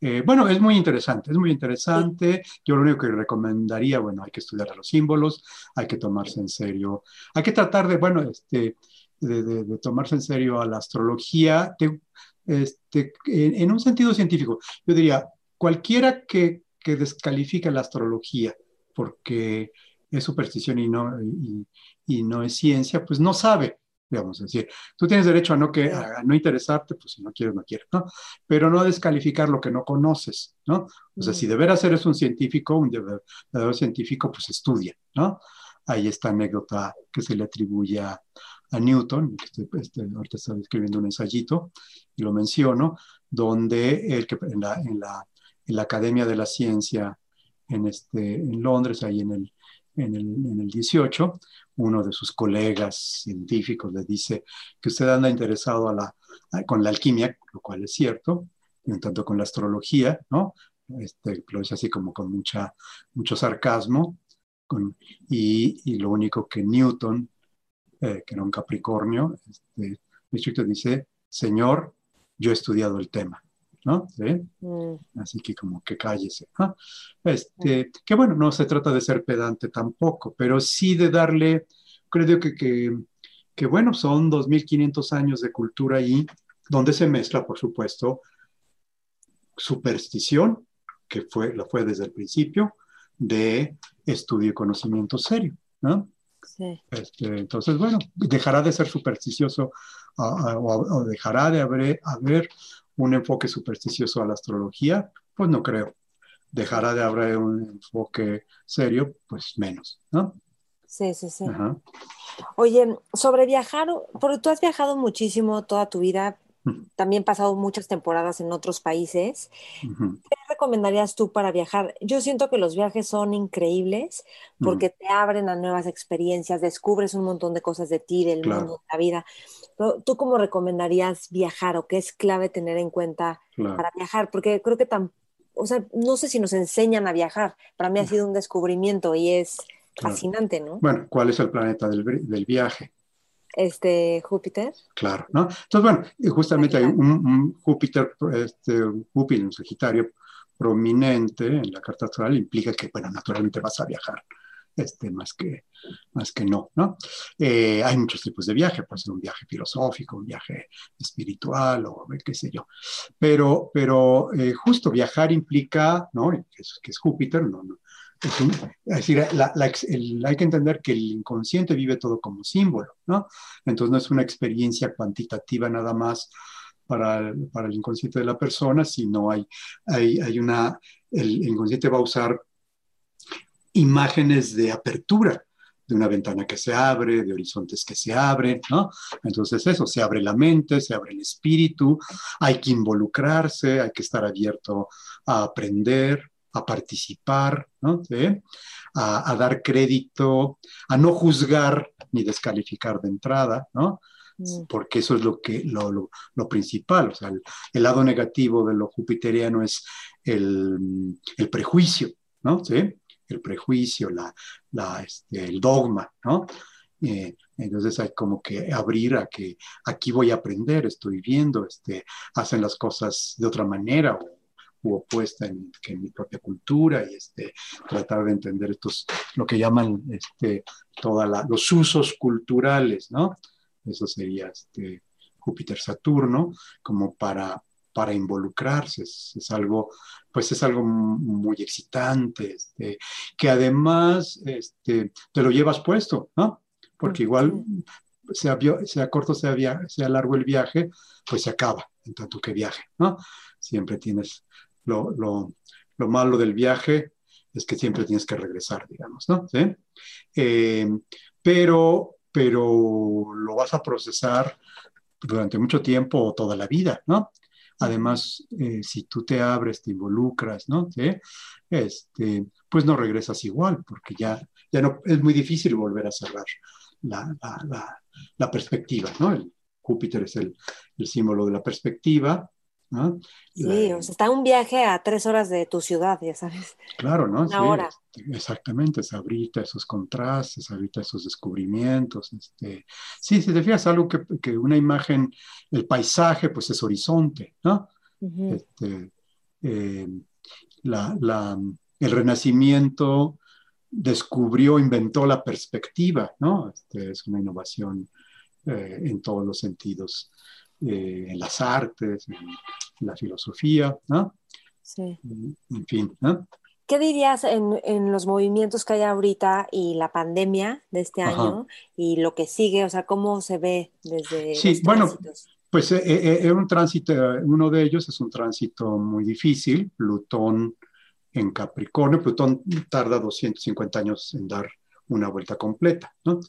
eh, bueno, es muy interesante, es muy interesante. Yo lo único que recomendaría, bueno, hay que estudiar los símbolos, hay que tomarse en serio, hay que tratar de, bueno, este, de, tomarse en serio a la astrología este, en, un sentido científico. Yo diría, cualquiera que, que descalifique la astrología porque es superstición y no, y no es ciencia, pues no sabe digamos, es decir, tú tienes derecho a no, que, a no interesarte, pues si no quieres, no quieres, ¿no? Pero no descalificar lo que no conoces, ¿no? O sea, si de veras eres un científico, un verdadero científico, pues estudia, ¿no? Hay esta anécdota que se le atribuye a, Newton, que estoy, este, ahorita estoy escribiendo un ensayito y lo menciono, donde el que, en, la, en, la, en la Academia de la Ciencia en, este, en Londres, ahí en el, en el, en el 18, uno de sus colegas científicos le dice que usted anda interesado a la, con la alquimia, lo cual es cierto, y un tanto con la astrología, ¿no? Este, lo dice así como con mucha, mucho sarcasmo, y, lo único que Newton, eh, que era un Capricornio, este, dice, Señor, yo he estudiado el tema. ¿No? Mm. Así que como que cállese. Este, que bueno, no se trata de ser pedante tampoco, pero sí de darle, creo que, que, que bueno, son 2.500 años de cultura ahí, donde se mezcla, por supuesto, superstición, que fue, lo fue desde el principio, de estudio y conocimiento serio, ¿no? Sí. Este, entonces, bueno, dejará de ser supersticioso o, dejará de haber, haber un enfoque supersticioso a la astrología, pues no creo. Dejará de haber un enfoque serio, pues menos, ¿no? Sí, sí, sí. Oye, sobre viajar, porque tú has viajado muchísimo toda tu vida, también pasado muchas temporadas en otros países. ¿Qué recomendarías tú para viajar? Yo siento que los viajes son increíbles porque te abren a nuevas experiencias, descubres un montón de cosas de ti, del mundo, de la vida. ¿Tú cómo recomendarías viajar o qué es clave tener en cuenta para viajar? Porque creo que tan, o sea, no sé si nos enseñan a viajar. Para mí ha sido un descubrimiento y es fascinante, ¿no? Bueno, ¿cuál es el planeta del, del viaje? Este Júpiter. Claro, ¿no? Entonces, bueno, justamente hay un, Júpiter, este, Júpiter, un Sagitario prominente en la carta astral, implica que, bueno, naturalmente vas a viajar, este, más, que, más que no, ¿no? Eh, hay muchos tipos de viaje, puede ser un viaje filosófico, un viaje espiritual o qué sé yo, pero, pero eh, justo viajar implica, ¿no? Que es, que es Júpiter, no, no, es, decir, hay que entender que el inconsciente vive todo como símbolo, ¿no? Entonces no es una experiencia cuantitativa nada más para el, para el inconsciente de la persona, sino hay, hay, hay una, el inconsciente va a usar imágenes de apertura, de una ventana que se abre, de horizontes que se abren, ¿no? Entonces eso, se abre la mente, se abre el espíritu, hay que involucrarse, hay que estar abierto a aprender, a participar, ¿no? a, dar crédito, a no juzgar ni descalificar de entrada, ¿no? Mm. porque eso es lo, que, lo, lo, principal, o sea, el, lado negativo de lo jupiteriano es el, el prejuicio, ¿no? ¿Sí? El prejuicio, la, la, este, el dogma, ¿no? Eh, entonces hay como que abrir a que aquí voy a aprender, estoy viendo, este, hacen las cosas de otra manera o opuesta en, que en mi propia cultura y este, tratar de entender estos, lo que llaman este, todos los usos culturales, ¿no? Eso sería este, Júpiter-Saturno, como para, para involucrarse, es, algo, pues es algo muy excitante, este, que además este, te lo llevas puesto, ¿no? Porque igual sea, sea corto, sea, sea largo el viaje, pues se acaba en tanto que viaje, ¿no? Siempre tienes lo, lo, lo, malo del viaje es que siempre tienes que regresar, digamos, ¿no? ¿Sí? Eh, pero, pero lo vas a procesar durante mucho tiempo o toda la vida, ¿no? Además, eh, si tú te abres, te involucras, ¿no? ¿Sí? Este, pues no regresas igual, porque ya, ya no, es muy difícil volver a cerrar la, la, la, la perspectiva, ¿no? El Júpiter es el, el símbolo de la perspectiva, Sí, o sea, está un viaje a tres horas de tu ciudad, ya sabes. Claro, ¿no? Una hora. Exactamente, es ahorita esos contrastes, ahorita esos descubrimientos. Este, sí, si te fijas, algo que, que, una imagen, el paisaje, pues es horizonte, ¿no? este, eh, la, la, el renacimiento descubrió, inventó la perspectiva, ¿no? Este, es una innovación eh, en todos los sentidos. Eh, en las artes, en, la filosofía, ¿no? Sí. En fin, ¿no? ¿Qué dirías en, en, los movimientos que hay ahorita y la pandemia de este año y lo que sigue? O sea, ¿cómo se ve desde... Sí, bueno, pues es eh, eh, un tránsito, uno de ellos es un tránsito muy difícil, Plutón en Capricornio, Plutón tarda 250 años en dar una vuelta completa, ¿no?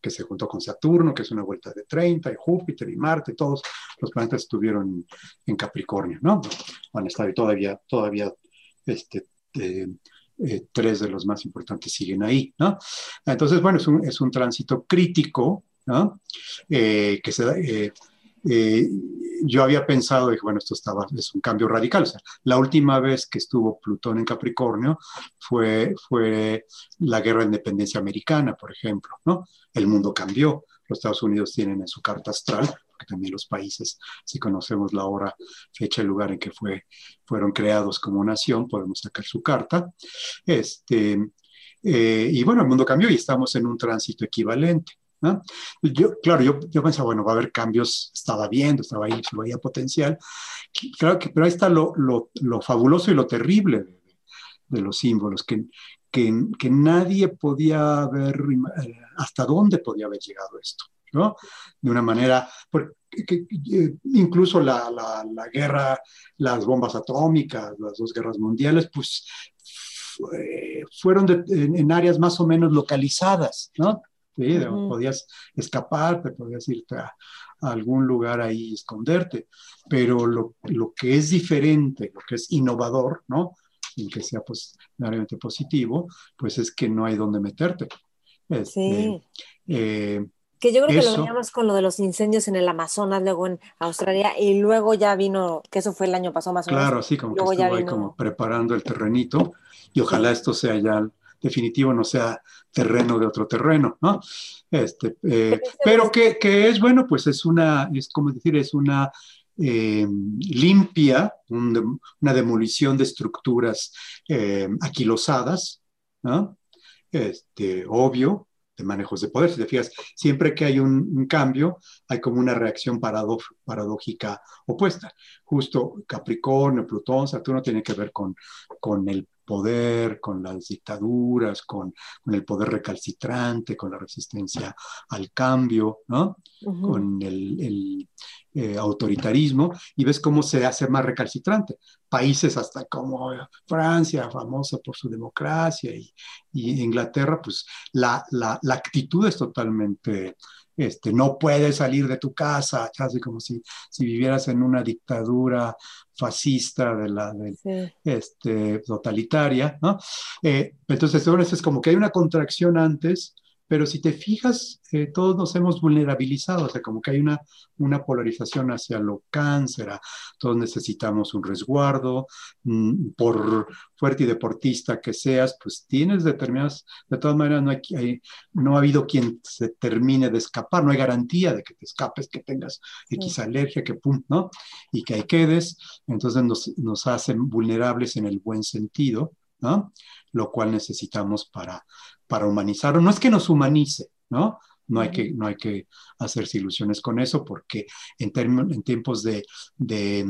Que se juntó con Saturno, que es una vuelta de 30, y Júpiter y Marte, todos los planetas estuvieron en Capricornio, ¿no? Van a estar todavía, todavía este, eh, eh, tres de los más importantes siguen ahí, ¿no? Entonces, bueno, es un, es un tránsito crítico, ¿no? Eh, que se da, eh, yo había pensado, dije, bueno, esto estaba, es un cambio radical. La última vez que estuvo Plutón en Capricornio fue, fue la guerra de independencia americana, por ejemplo, ¿no? El mundo cambió. Los Estados Unidos tienen en su carta astral, porque también los países, si conocemos la hora, fecha y lugar en que fue, fueron creados como nación, podemos sacar su carta. Este, eh, y bueno, el mundo cambió y estamos en un tránsito equivalente. Yo, claro, yo, yo pensaba, bueno, va a haber cambios, estaba viendo, estaba ahí, se veía potencial. Claro que, pero ahí está lo, lo, lo fabuloso y lo terrible de, los símbolos, que, que, que, nadie podía ver hasta dónde podía haber llegado esto, ¿no? De una manera, porque, que, eh, incluso la, la, la, guerra, las bombas atómicas, las dos guerras mundiales, pues fueron en, áreas más o menos localizadas, ¿no? ¿Sí? Uh -huh. Podías escaparte, podías irte a, a, algún lugar ahí esconderte, pero lo, lo, que es diferente, lo que es innovador, ¿no? Sin que sea pues, necesariamente positivo, pues es que no hay dónde meterte. Este, sí. Eh, que yo creo que lo veíamos con lo de los incendios en el Amazonas, luego en Australia, y luego ya vino, que eso fue el año pasado más o menos. Claro, sí, como luego que estuvo ahí vino... como preparando el terrenito, y ojalá sí. esto sea ya definitivo no sea terreno de otro terreno, ¿no? Este, eh, pero que, que, es bueno, pues es una, es como decir, es una eh, limpia, un, una demolición de estructuras eh, aquilosadas, ¿no? Este, obvio, de manejos de poder. Si te fijas, siempre que hay un, un cambio, hay como una reacción paradójica opuesta. Justo Capricornio, Plutón, Saturno tiene que ver con, con el poder, con las dictaduras, con, con, el poder recalcitrante, con la resistencia al cambio, ¿no? Uh -huh. Con el, el eh, autoritarismo, y ves cómo se hace más recalcitrante. Países hasta como Francia, famosa por su democracia, y, y Inglaterra, pues la, la, la actitud es totalmente este, no puedes salir de tu casa, casi como si, si vivieras en una dictadura fascista de la de, sí. este, totalitaria, ¿no? Eh, entonces, es como que hay una contracción antes, pero si te fijas, eh, todos nos hemos vulnerabilizado, o sea, como que hay una, una polarización hacia lo cáncer, todos necesitamos un resguardo, mmm, por fuerte y deportista que seas, pues tienes determinadas, de todas maneras no, hay, hay, no ha habido quien se termine de escapar, no hay garantía de que te escapes, que tengas X sí. alergia, que pum, ¿no? Y que ahí quedes, entonces nos, nos hacen vulnerables en el buen sentido, ¿no? Lo cual necesitamos para, para humanizarlo. No es que nos humanice, ¿no? No hay, que, no hay que hacerse ilusiones con eso porque en, en tiempos de, de,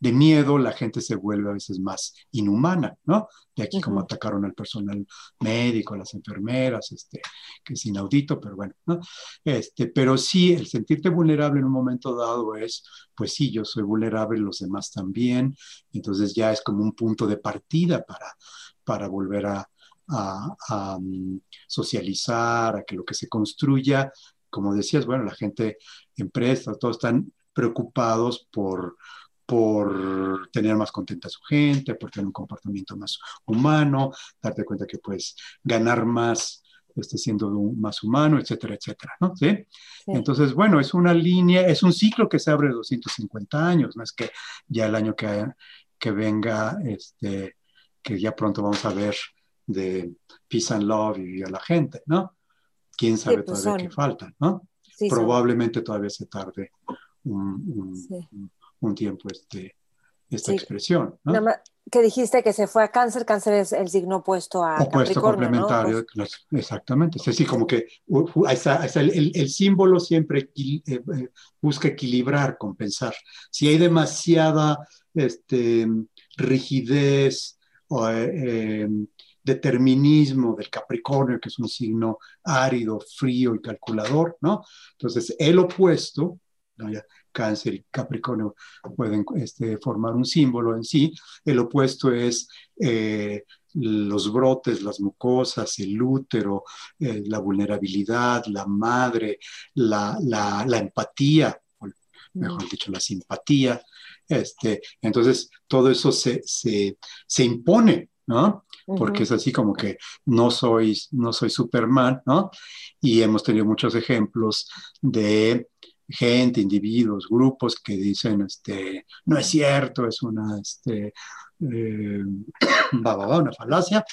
de, miedo la gente se vuelve a veces más inhumana, ¿no? De aquí uh -huh. como atacaron al personal médico, a las enfermeras, este, que es inaudito, pero bueno, ¿no? Este, pero sí, el sentirte vulnerable en un momento dado es, pues sí, yo soy vulnerable, los demás también, entonces ya es como un punto de partida para, para volver a, a, a um, socializar, a que lo que se construya, como decías, bueno, la gente, empresas, todos están preocupados por, por tener más contenta a su gente, por tener un comportamiento más humano, darte cuenta que puedes ganar más este, siendo más humano, etcétera, etcétera, ¿no? ¿Sí? ¿Sí? Entonces, bueno, es una línea, es un ciclo que se abre de 250 años, no es que ya el año que, que venga, este, que ya pronto vamos a ver de peace and love y a la gente, ¿no? ¿Quién sabe sí, pues todavía son. qué falta, ¿no? Sí, Probablemente son. todavía se tarde un, un, sí. un tiempo este, esta expresión, ¿no? que dijiste que se fue a cáncer, cáncer es el signo opuesto a opuesto complementario, ¿no? pues, exactamente. Es así como que está, está el, el, el, símbolo siempre eh, eh, busca equilibrar, compensar. Si hay demasiada este, rigidez o eh, determinismo del Capricornio, que es un signo árido, frío y calculador, ¿no? Entonces, el opuesto, ¿no? ya, Cáncer y Capricornio pueden este, formar un símbolo en sí, el opuesto es eh, los brotes, las mucosas, el útero, eh, la vulnerabilidad, la madre, la, la, la empatía, mejor mm. dicho, la simpatía. Este, entonces, todo eso se, se, se impone ¿no? Porque uh -huh. es así como que no soy, no soy Superman, ¿no? Y hemos tenido muchos ejemplos de gente, individuos, grupos que dicen, este, no es cierto, es una, este, eh, una falacia,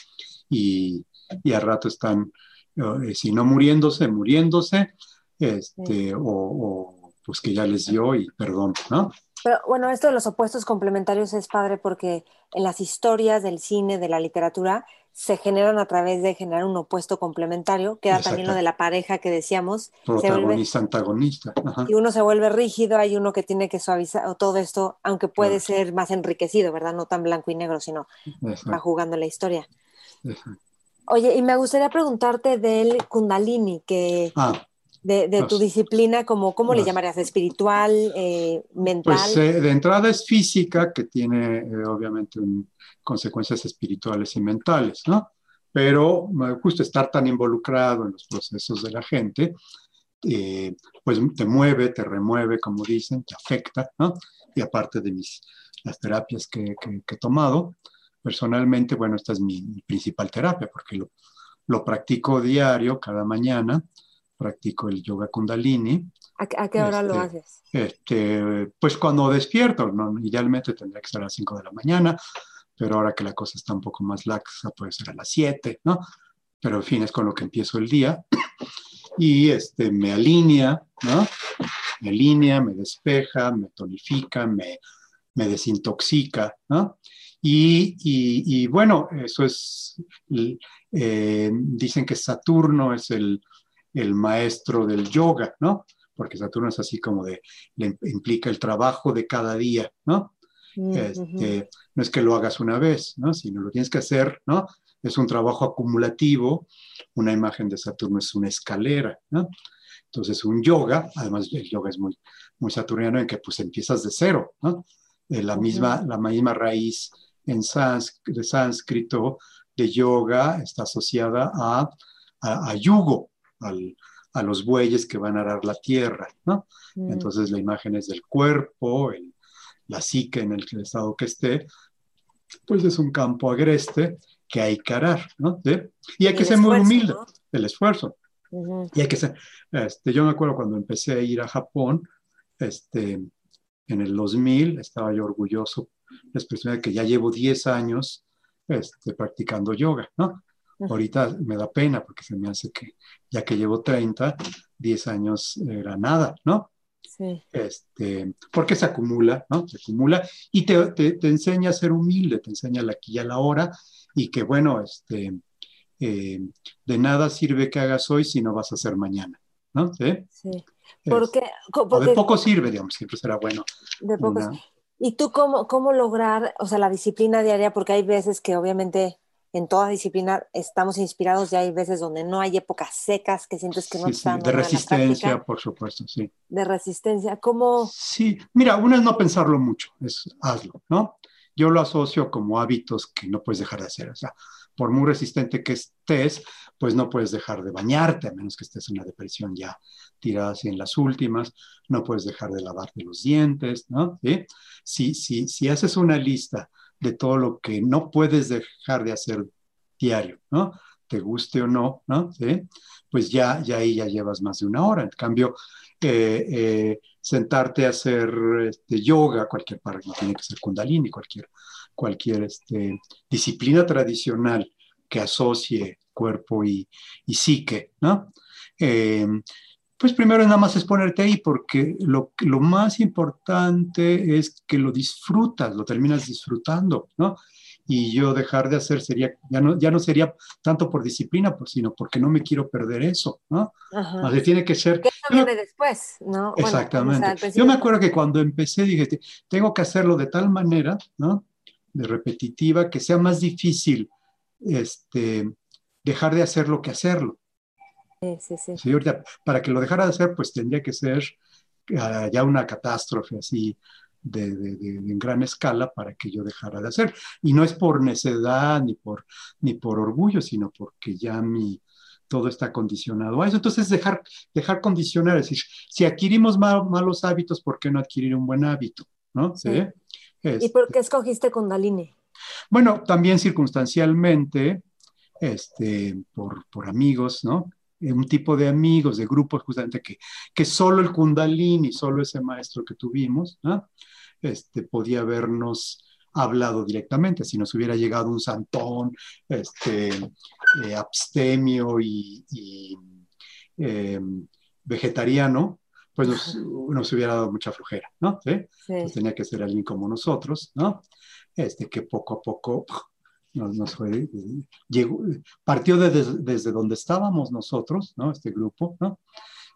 y, y al rato están, eh, si no muriéndose, muriéndose, este, sí. o, o pues que ya les dio y perdón, ¿no? Pero bueno, esto de los opuestos complementarios es padre porque en las historias del cine, de la literatura, se generan a través de generar un opuesto complementario. Queda también lo de la pareja que decíamos. Protagonista, antagonista. Y uno se vuelve rígido, hay uno que tiene que suavizar todo esto, aunque puede ser más enriquecido, ¿verdad? No tan blanco y negro, sino va jugando la historia. Oye, y me gustaría preguntarte del Kundalini, que ah de, tu disciplina, como, ¿cómo le llamarías? ¿Espiritual, eh, mental? Pues eh, de entrada es física, que tiene eh, obviamente consecuencias espirituales y mentales, ¿no? Pero justo estar tan involucrado en los procesos de la gente, pues te mueve, te remueve, como dicen, te afecta, ¿no? Y aparte de mis, las terapias que, he tomado, personalmente, bueno, esta es mi, principal terapia, porque lo, lo practico diario, cada mañana, practico el yoga kundalini. ¿A, qué hora lo este, haces? Este, pues cuando despierto, ¿no? idealmente tendría que ser a las 5 de la mañana, pero ahora que la cosa está un poco más laxa, puede ser a las 7, ¿no? Pero en fin, es con lo que empiezo el día. Y este, me alinea, ¿no? Me alinea, me despeja, me tonifica, me, me desintoxica, ¿no? Y, y, bueno, eso es, eh, dicen que Saturno es el, el maestro del yoga, ¿no? Porque Saturno es así como de, le implica el trabajo de cada día, ¿no? Este, no es que lo hagas una vez, ¿no? Sino lo tienes que hacer, ¿no? Es un trabajo acumulativo, una imagen de Saturno es una escalera, ¿no? Entonces un yoga, además el yoga es muy, muy saturniano en que pues empiezas de cero, ¿no? Eh, la, misma, la misma raíz en de sánscrito de yoga está asociada a, a, a yugo, a los bueyes que van a arar la tierra, ¿no? Mm. Entonces la imagen es del cuerpo, la psique en el estado que esté, pues es un campo agreste que hay que arar, ¿no? Y hay que ser muy humilde, el esfuerzo. Y hay que ser, este, yo me acuerdo cuando empecé a ir a Japón, este, en el 2000, estaba yo orgulloso, la expresión de que ya llevo 10 años este, practicando yoga, ¿no? Ahorita me da pena porque se me hace que, ya que llevo 30, 10 años era nada, ¿no? Sí. Este, porque se acumula, ¿no? Se acumula y te, te, enseña a ser humilde, te enseña la aquí y a la hora y que, bueno, este, eh, de nada sirve que hagas hoy si no vas a hacer mañana, ¿no? Sí. sí. Porque, de poco sirve, digamos, siempre será bueno. De poco. ¿Y tú cómo, cómo lograr, o sea, la disciplina diaria? Porque hay veces que obviamente en toda disciplina estamos inspirados y hay veces donde no hay épocas secas que sientes que no están. de resistencia, por supuesto, sí. De resistencia, ¿cómo? Sí, mira, una es no pensarlo mucho, es hazlo, ¿no? Yo lo asocio como hábitos que no puedes dejar de hacer, o sea, por muy resistente que estés, pues no puedes dejar de bañarte, a menos que estés en una depresión ya tirada así en las últimas, no puedes dejar de lavarte los dientes, ¿no? ¿Sí? Si, si, si haces una lista de todo lo que no puedes dejar de hacer diario, ¿no? Te guste o no, ¿no? ¿Sí? Pues ya, ya ahí ya llevas más de una hora. En cambio, eh, eh, sentarte a hacer este, yoga, cualquier parte, no tiene que ser kundalini, cualquier, cualquier este, disciplina tradicional que asocie cuerpo y, y psique, ¿no? Eh, pues primero nada más es ponerte ahí porque lo, lo más importante es que lo disfrutas, lo terminas disfrutando, ¿no? Y yo dejar de hacer sería, ya no, ya no sería tanto por disciplina, pues, sino porque no me quiero perder eso, ¿no? Ajá. tiene que ser... Que viene después, ¿no? Exactamente. yo me acuerdo que cuando empecé dije, tengo que hacerlo de tal manera, ¿no? De repetitiva, que sea más difícil este, dejar de hacerlo que hacerlo. Sí, sí, sí. para que lo dejara de hacer, pues tendría que ser ah, ya una catástrofe así de, en gran escala para que yo dejara de hacer. Y no es por necedad ni por, ni por orgullo, sino porque ya mi, todo está condicionado a eso. Entonces, dejar, dejar condicionar, es decir, si adquirimos malos hábitos, ¿por qué no adquirir un buen hábito? ¿no? ¿Sí? ¿Y por qué escogiste Kundalini? Bueno, también circunstancialmente, este, por, por amigos, ¿no? Un tipo de amigos, de grupos justamente que, que solo el kundalini, solo ese maestro que tuvimos, este, podía habernos hablado directamente. Si nos hubiera llegado un santón, este, eh, abstemio y, eh, vegetariano, pues nos, nos, hubiera dado mucha flojera, ¿no? ¿Sí? Entonces tenía que ser alguien como nosotros, ¿no? Este, que poco a poco nos, fue, llegó, partió desde donde estábamos nosotros, ¿no? Este grupo, ¿no?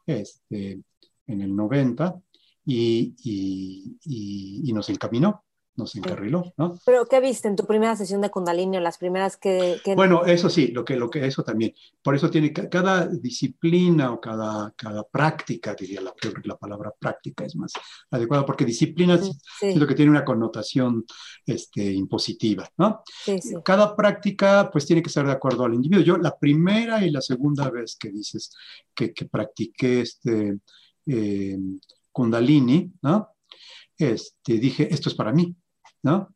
Este, en el 90 y, y, y nos encaminó nos encarriló, ¿no? Pero ¿qué viste en tu primera sesión de Kundalini o las primeras que, Bueno, eso sí, lo que, lo que eso también. Por eso tiene cada disciplina o cada, cada práctica, diría la, la palabra práctica es más adecuada, porque disciplina es lo que tiene una connotación este, impositiva, ¿no? Sí, sí. Cada práctica pues tiene que ser de acuerdo al individuo. Yo la primera y la segunda vez que dices que, que practiqué este eh, Kundalini, ¿no? Este, dije, esto es para mí, ¿no?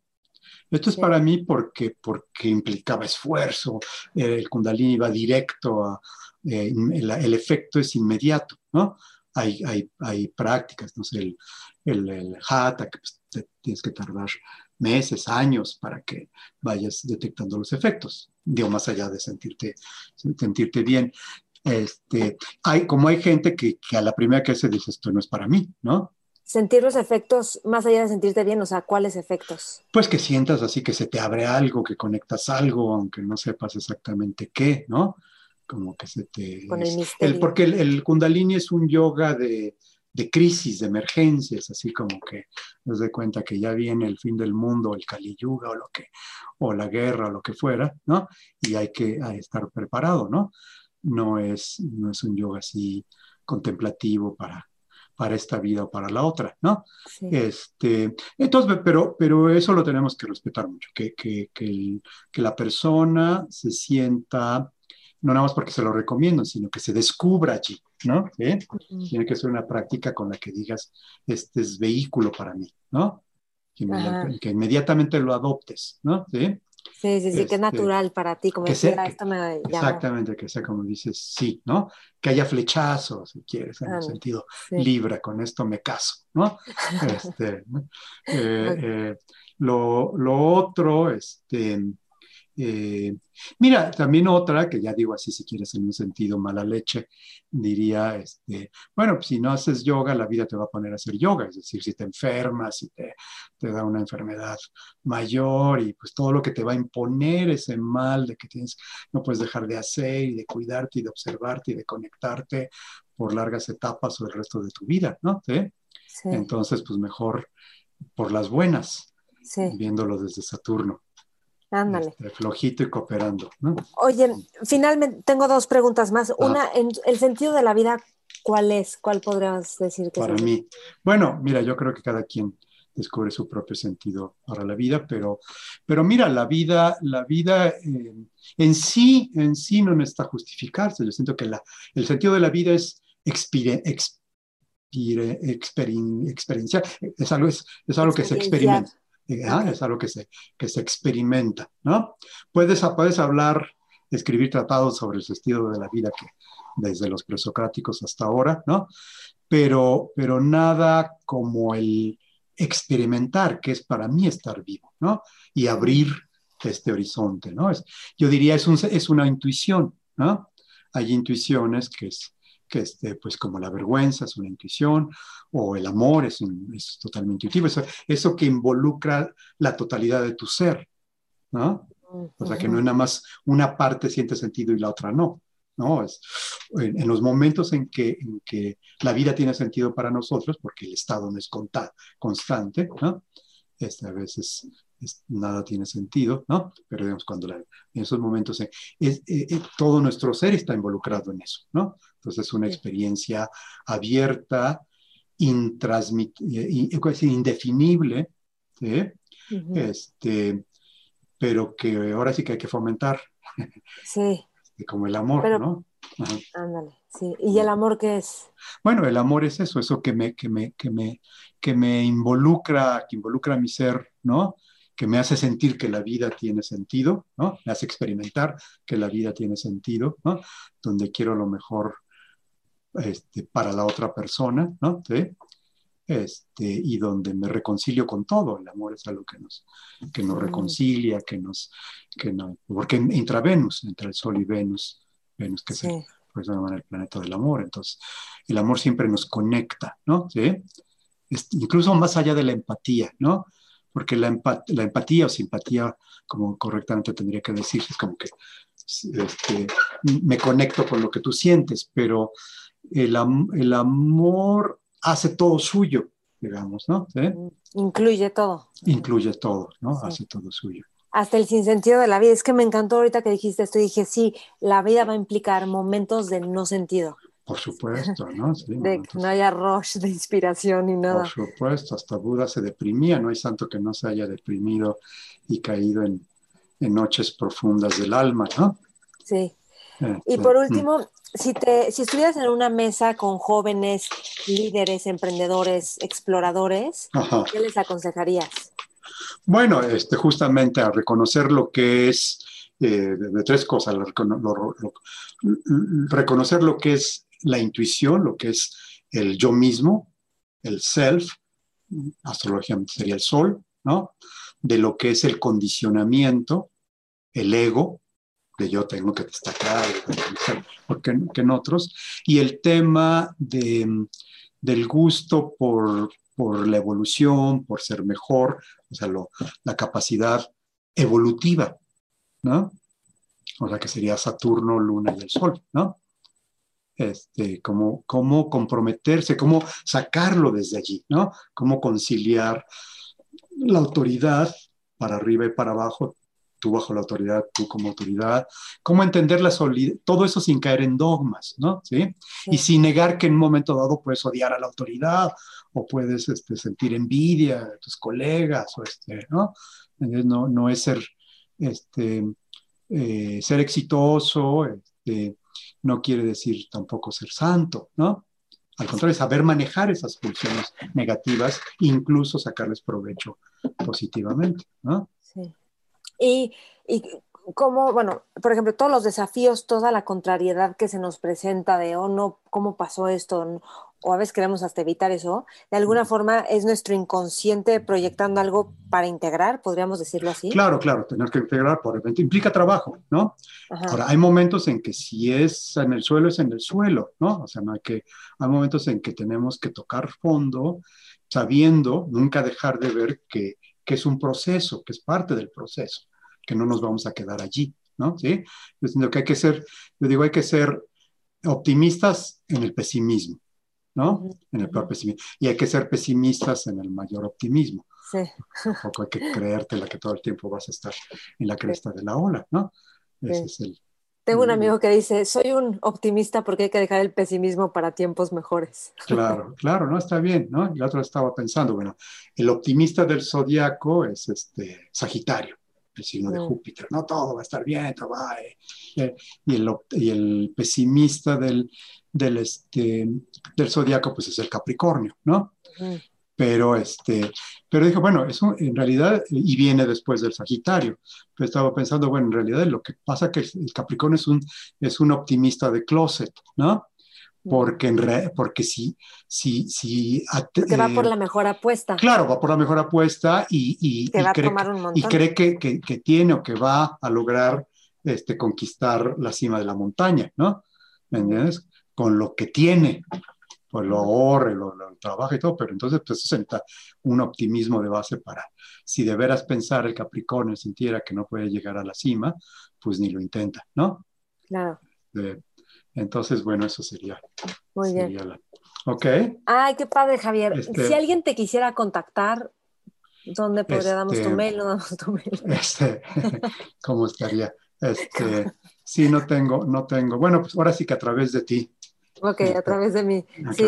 Esto es para mí porque, porque implicaba esfuerzo, el kundalini va directo, a, eh, el, efecto es inmediato, ¿no? Hay, hay, hay prácticas, no sé, el, el, el hatha, que pues, tienes que tardar meses, años para que vayas detectando los efectos, digo, más allá de sentirte, sentirte bien. Este, hay, como hay gente que, que a la primera que se dice esto no es para mí, ¿no? Sentir los efectos, más allá de sentirte bien, o sea, ¿cuáles efectos? Pues que sientas así que se te abre algo, que conectas algo, aunque no sepas exactamente qué, ¿no? Como que se te... Con el misterio. porque el, kundalini es un yoga de, de, crisis, de emergencias, así como que nos de cuenta que ya viene el fin del mundo, el Kali Yuga o lo que, o la guerra o lo que fuera, ¿no? Y hay que estar preparado, ¿no? No es, no es un yoga así contemplativo para para esta vida o para la otra, ¿no? Este, entonces, pero, pero eso lo tenemos que respetar mucho, que, que, que, que la persona se sienta, no nada más porque se lo recomiendo, sino que se descubra allí, ¿no? Tiene que ser una práctica con la que digas, este es vehículo para mí, ¿no? Que, que inmediatamente lo adoptes, ¿no? ¿Sí? Sí, sí, sí, que es este, natural para ti, como decía, esto me Exactamente, que sea como dices, sí, ¿no? Que haya flechazos, si quieres, en el sentido, libra, con esto me caso, ¿no? este, eh, eh, lo, lo, otro, este, eh, mira, también otra, que ya digo así si quieres en un sentido mala leche, diría, este, bueno, pues si no haces yoga, la vida te va a poner a hacer yoga, es decir, si te enfermas, si te, te da una enfermedad mayor y pues todo lo que te va a imponer ese mal de que tienes, no puedes dejar de hacer y de cuidarte y de observarte y de conectarte por largas etapas o el resto de tu vida, ¿no? Entonces, pues mejor por las buenas, viéndolo desde Saturno. Ándale. Este, flojito y cooperando. ¿no? Oye, finalmente tengo dos preguntas más. Una, en el sentido de la vida, ¿cuál es? ¿Cuál podrías decir que Para mí. Bueno, mira, yo creo que cada quien descubre su propio sentido para la vida, pero, pero mira, la vida, la vida eh, en sí, en sí no necesita justificarse. Yo siento que la, el sentido de la vida es expire, experiencia, es algo, es, es algo que se experimenta. Ah, es algo que se, que se experimenta, ¿no? Puedes, puedes hablar, escribir tratados sobre el sentido de la vida que desde los presocráticos hasta ahora, ¿no? Pero, pero nada como el experimentar, que es para mí estar vivo, ¿no? Y abrir este horizonte, ¿no? Es, yo diría, es, un, es una intuición, ¿no? Hay intuiciones que es que este, pues como la vergüenza es una intuición, o el amor es, es totalmente intuitivo, eso, eso, que involucra la totalidad de tu ser, ¿no? O sea, que no es nada más una parte siente sentido y la otra no, ¿no? Es, en, los momentos en que, en que la vida tiene sentido para nosotros, porque el estado no es constante, ¿no? Este, a veces nada tiene sentido, ¿no? Pero digamos, cuando en esos momentos eh, eh, eh, todo nuestro ser está involucrado en eso, ¿no? Entonces es una experiencia abierta, indefinible, ¿sí? este, pero que ahora sí que hay que fomentar. Sí. Este, como el amor, ¿no? Ándale, sí. ¿Y el amor qué es? Bueno, el amor es eso, eso que me, que me, que me, que me involucra, que involucra a mi ser, ¿no? Que me hace sentir que la vida tiene sentido, ¿no? Me hace experimentar que la vida tiene sentido, ¿no? Donde quiero lo mejor este, para la otra persona, ¿no? ¿Sí? Este, y donde me reconcilio con todo. El amor es algo que nos, que nos reconcilia, que nos, que no, porque entra Venus, entre el Sol y Venus, Venus que es por eso se llama el planeta del amor. Entonces, el amor siempre nos conecta, ¿no? ¿Sí? incluso más allá de la empatía, ¿no? Porque la, la empatía o simpatía, como correctamente tendría que decir, es como que este, me conecto con lo que tú sientes, pero el, el amor hace todo suyo, digamos, ¿no? Incluye todo. Incluye todo, ¿no? Hace todo suyo. Hasta el sinsentido de la vida. Es que me encantó ahorita que dijiste esto y dije, sí, la vida va a implicar momentos de no sentido. Por supuesto, ¿no? de que no haya rush de inspiración ni nada. Por supuesto, hasta Buda se deprimía, no hay santo que no se haya deprimido y caído en, en noches profundas del alma, ¿no? Sí. y por último, si, te, si estuvieras en una mesa con jóvenes líderes, emprendedores, exploradores, ¿qué les aconsejarías? Bueno, este, justamente a reconocer lo que es, eh, de, tres cosas, reconocer lo que es la intuición, lo que es el yo mismo, el self, astrológicamente sería el sol, ¿no? De lo que es el condicionamiento, el ego, de yo tengo que destacar, porque que en otros, y el tema de, del gusto por, por la evolución, por ser mejor, o sea, la capacidad evolutiva, ¿no? O sea, que sería Saturno, Luna y el Sol, ¿no? Este, cómo, cómo comprometerse, cómo sacarlo desde allí, ¿no? Cómo conciliar la autoridad para arriba y para abato, tú bajo la autoridad, tú como autoridad, cómo entender la solidez, todo eso sin caer en dogmas, ¿no? ¿Sí? Y sin negar que en un momento dado puedes odiar a la autoridad o puedes este, sentir envidia de tus colegas, o este, ¿no? no, no es ser, este, eh, ser exitoso, este, no quiere decir tampoco ser santo, ¿no? Al contrario, saber manejar esas pulsiones negativas, incluso sacarles provecho positivamente, ¿no? Sí. Y, y cómo, bueno, por ejemplo, todos los desafíos, toda la contrariedad que se nos presenta de, oh, no, ¿cómo pasó esto? O a veces queremos hasta evitar eso. De alguna forma es nuestro inconsciente proyectando algo para integrar, podríamos decirlo así. Claro, claro, tener que integrar, por ejemplo, implica trabajo, ¿no? Ahora, hay momentos en que si es en el suelo, es en el suelo, ¿no? O sea, que hay momentos en que tenemos que tocar fondo, sabiendo, nunca dejar de ver que que es un proceso, que es parte del proceso, que no nos vamos a quedar allí, ¿no? ¿Sí? Yo que hay que ser, yo digo, hay que ser optimistas en el pesimismo, ¿no? En el peor pesimismo. Y hay que ser pesimistas en el mayor optimismo. Sí. Tampoco hay que creerte la que todo el tiempo vas a estar en la cresta de la ola, ¿no? Ese es el, tengo un amigo que dice, soy un optimista porque hay que dejar el pesimismo para tiempos mejores. Claro, claro, no está bien, ¿no? Y otro estaba pensando, bueno, el optimista del zodiaco es este Sagitario, el signo de. Júpiter, no todo va a estar bien, todo va, eh, eh, y, el, y el pesimista del, del, este, del zodiaco, pues es el Capricornio, ¿no? pero este, pero dijo, bueno, eso en realidad, y viene después del Sagitario, pero estaba pensando, bueno, en realidad lo que pasa que el Capricornio es un, es un optimista de closet, ¿no? Porque, en porque si, si, si porque va por la mejor apuesta. Claro, va por la mejor apuesta y, y, cree, y cree que, que, que, tiene o que va a lograr este, conquistar la cima de la montaña, ¿no? ¿Me entiendes? Con lo que tiene, pues lo ahorre, lo, trabaja y todo, pero entonces pues eso es un optimismo de base para, si de veras pensar el Capricornio sintiera que no puede llegar a la cima, pues ni lo intenta, ¿no? Claro. Entonces, bueno, eso sería. Muy bien. Ok. Ay, qué padre, Javier. Este si alguien te quisiera contactar, ¿dónde podría damos tu este, mail? No damos tu mail. Este, ¿Cómo estaría? Este, sí, no tengo, no tengo. Bueno, pues ahora sí que a través de ti Ok, a través de mí. Sí,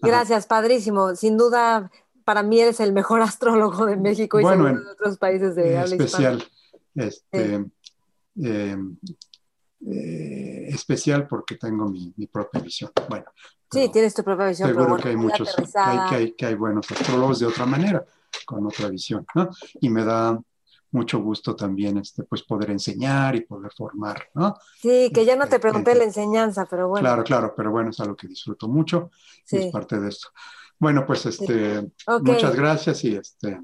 gracias, padrísimo. Sin duda, para mí eres el mejor astrólogo de México y de otros países de habla especial, este, em, eh, especial porque tengo mi, propia visión. Bueno. Sí, tienes tu propia visión. Seguro que hay muchos, que hay, que hay buenos astrólogos de otra manera, con otra visión, ¿no? Y me da mucho gusto también este, pues poder enseñar y poder formar, ¿no? Sí, que ya no te este, pregunté la enseñanza, pero bueno. Claro, claro, pero bueno, es algo que disfruto mucho y es parte de esto. Bueno, pues este, muchas gracias y, este,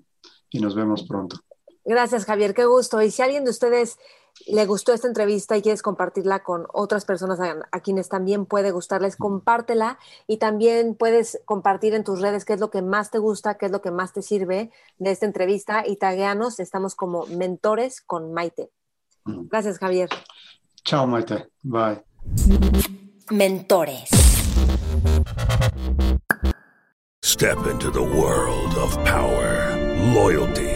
y nos vemos pronto. Gracias, Javier, qué gusto. Y si alguien de ustedes le gustó esta entrevista y quieres compartirla con otras personas a, quienes también puede gustarles, compártela y también puedes compartir en tus redes qué es lo que más te gusta, qué es lo que más te sirve de esta entrevista y tagueanos, estamos como mentores con Maite. Gracias, Javier. Chao, Maite. Bye. Mentores. Step into the world of power, loyalty.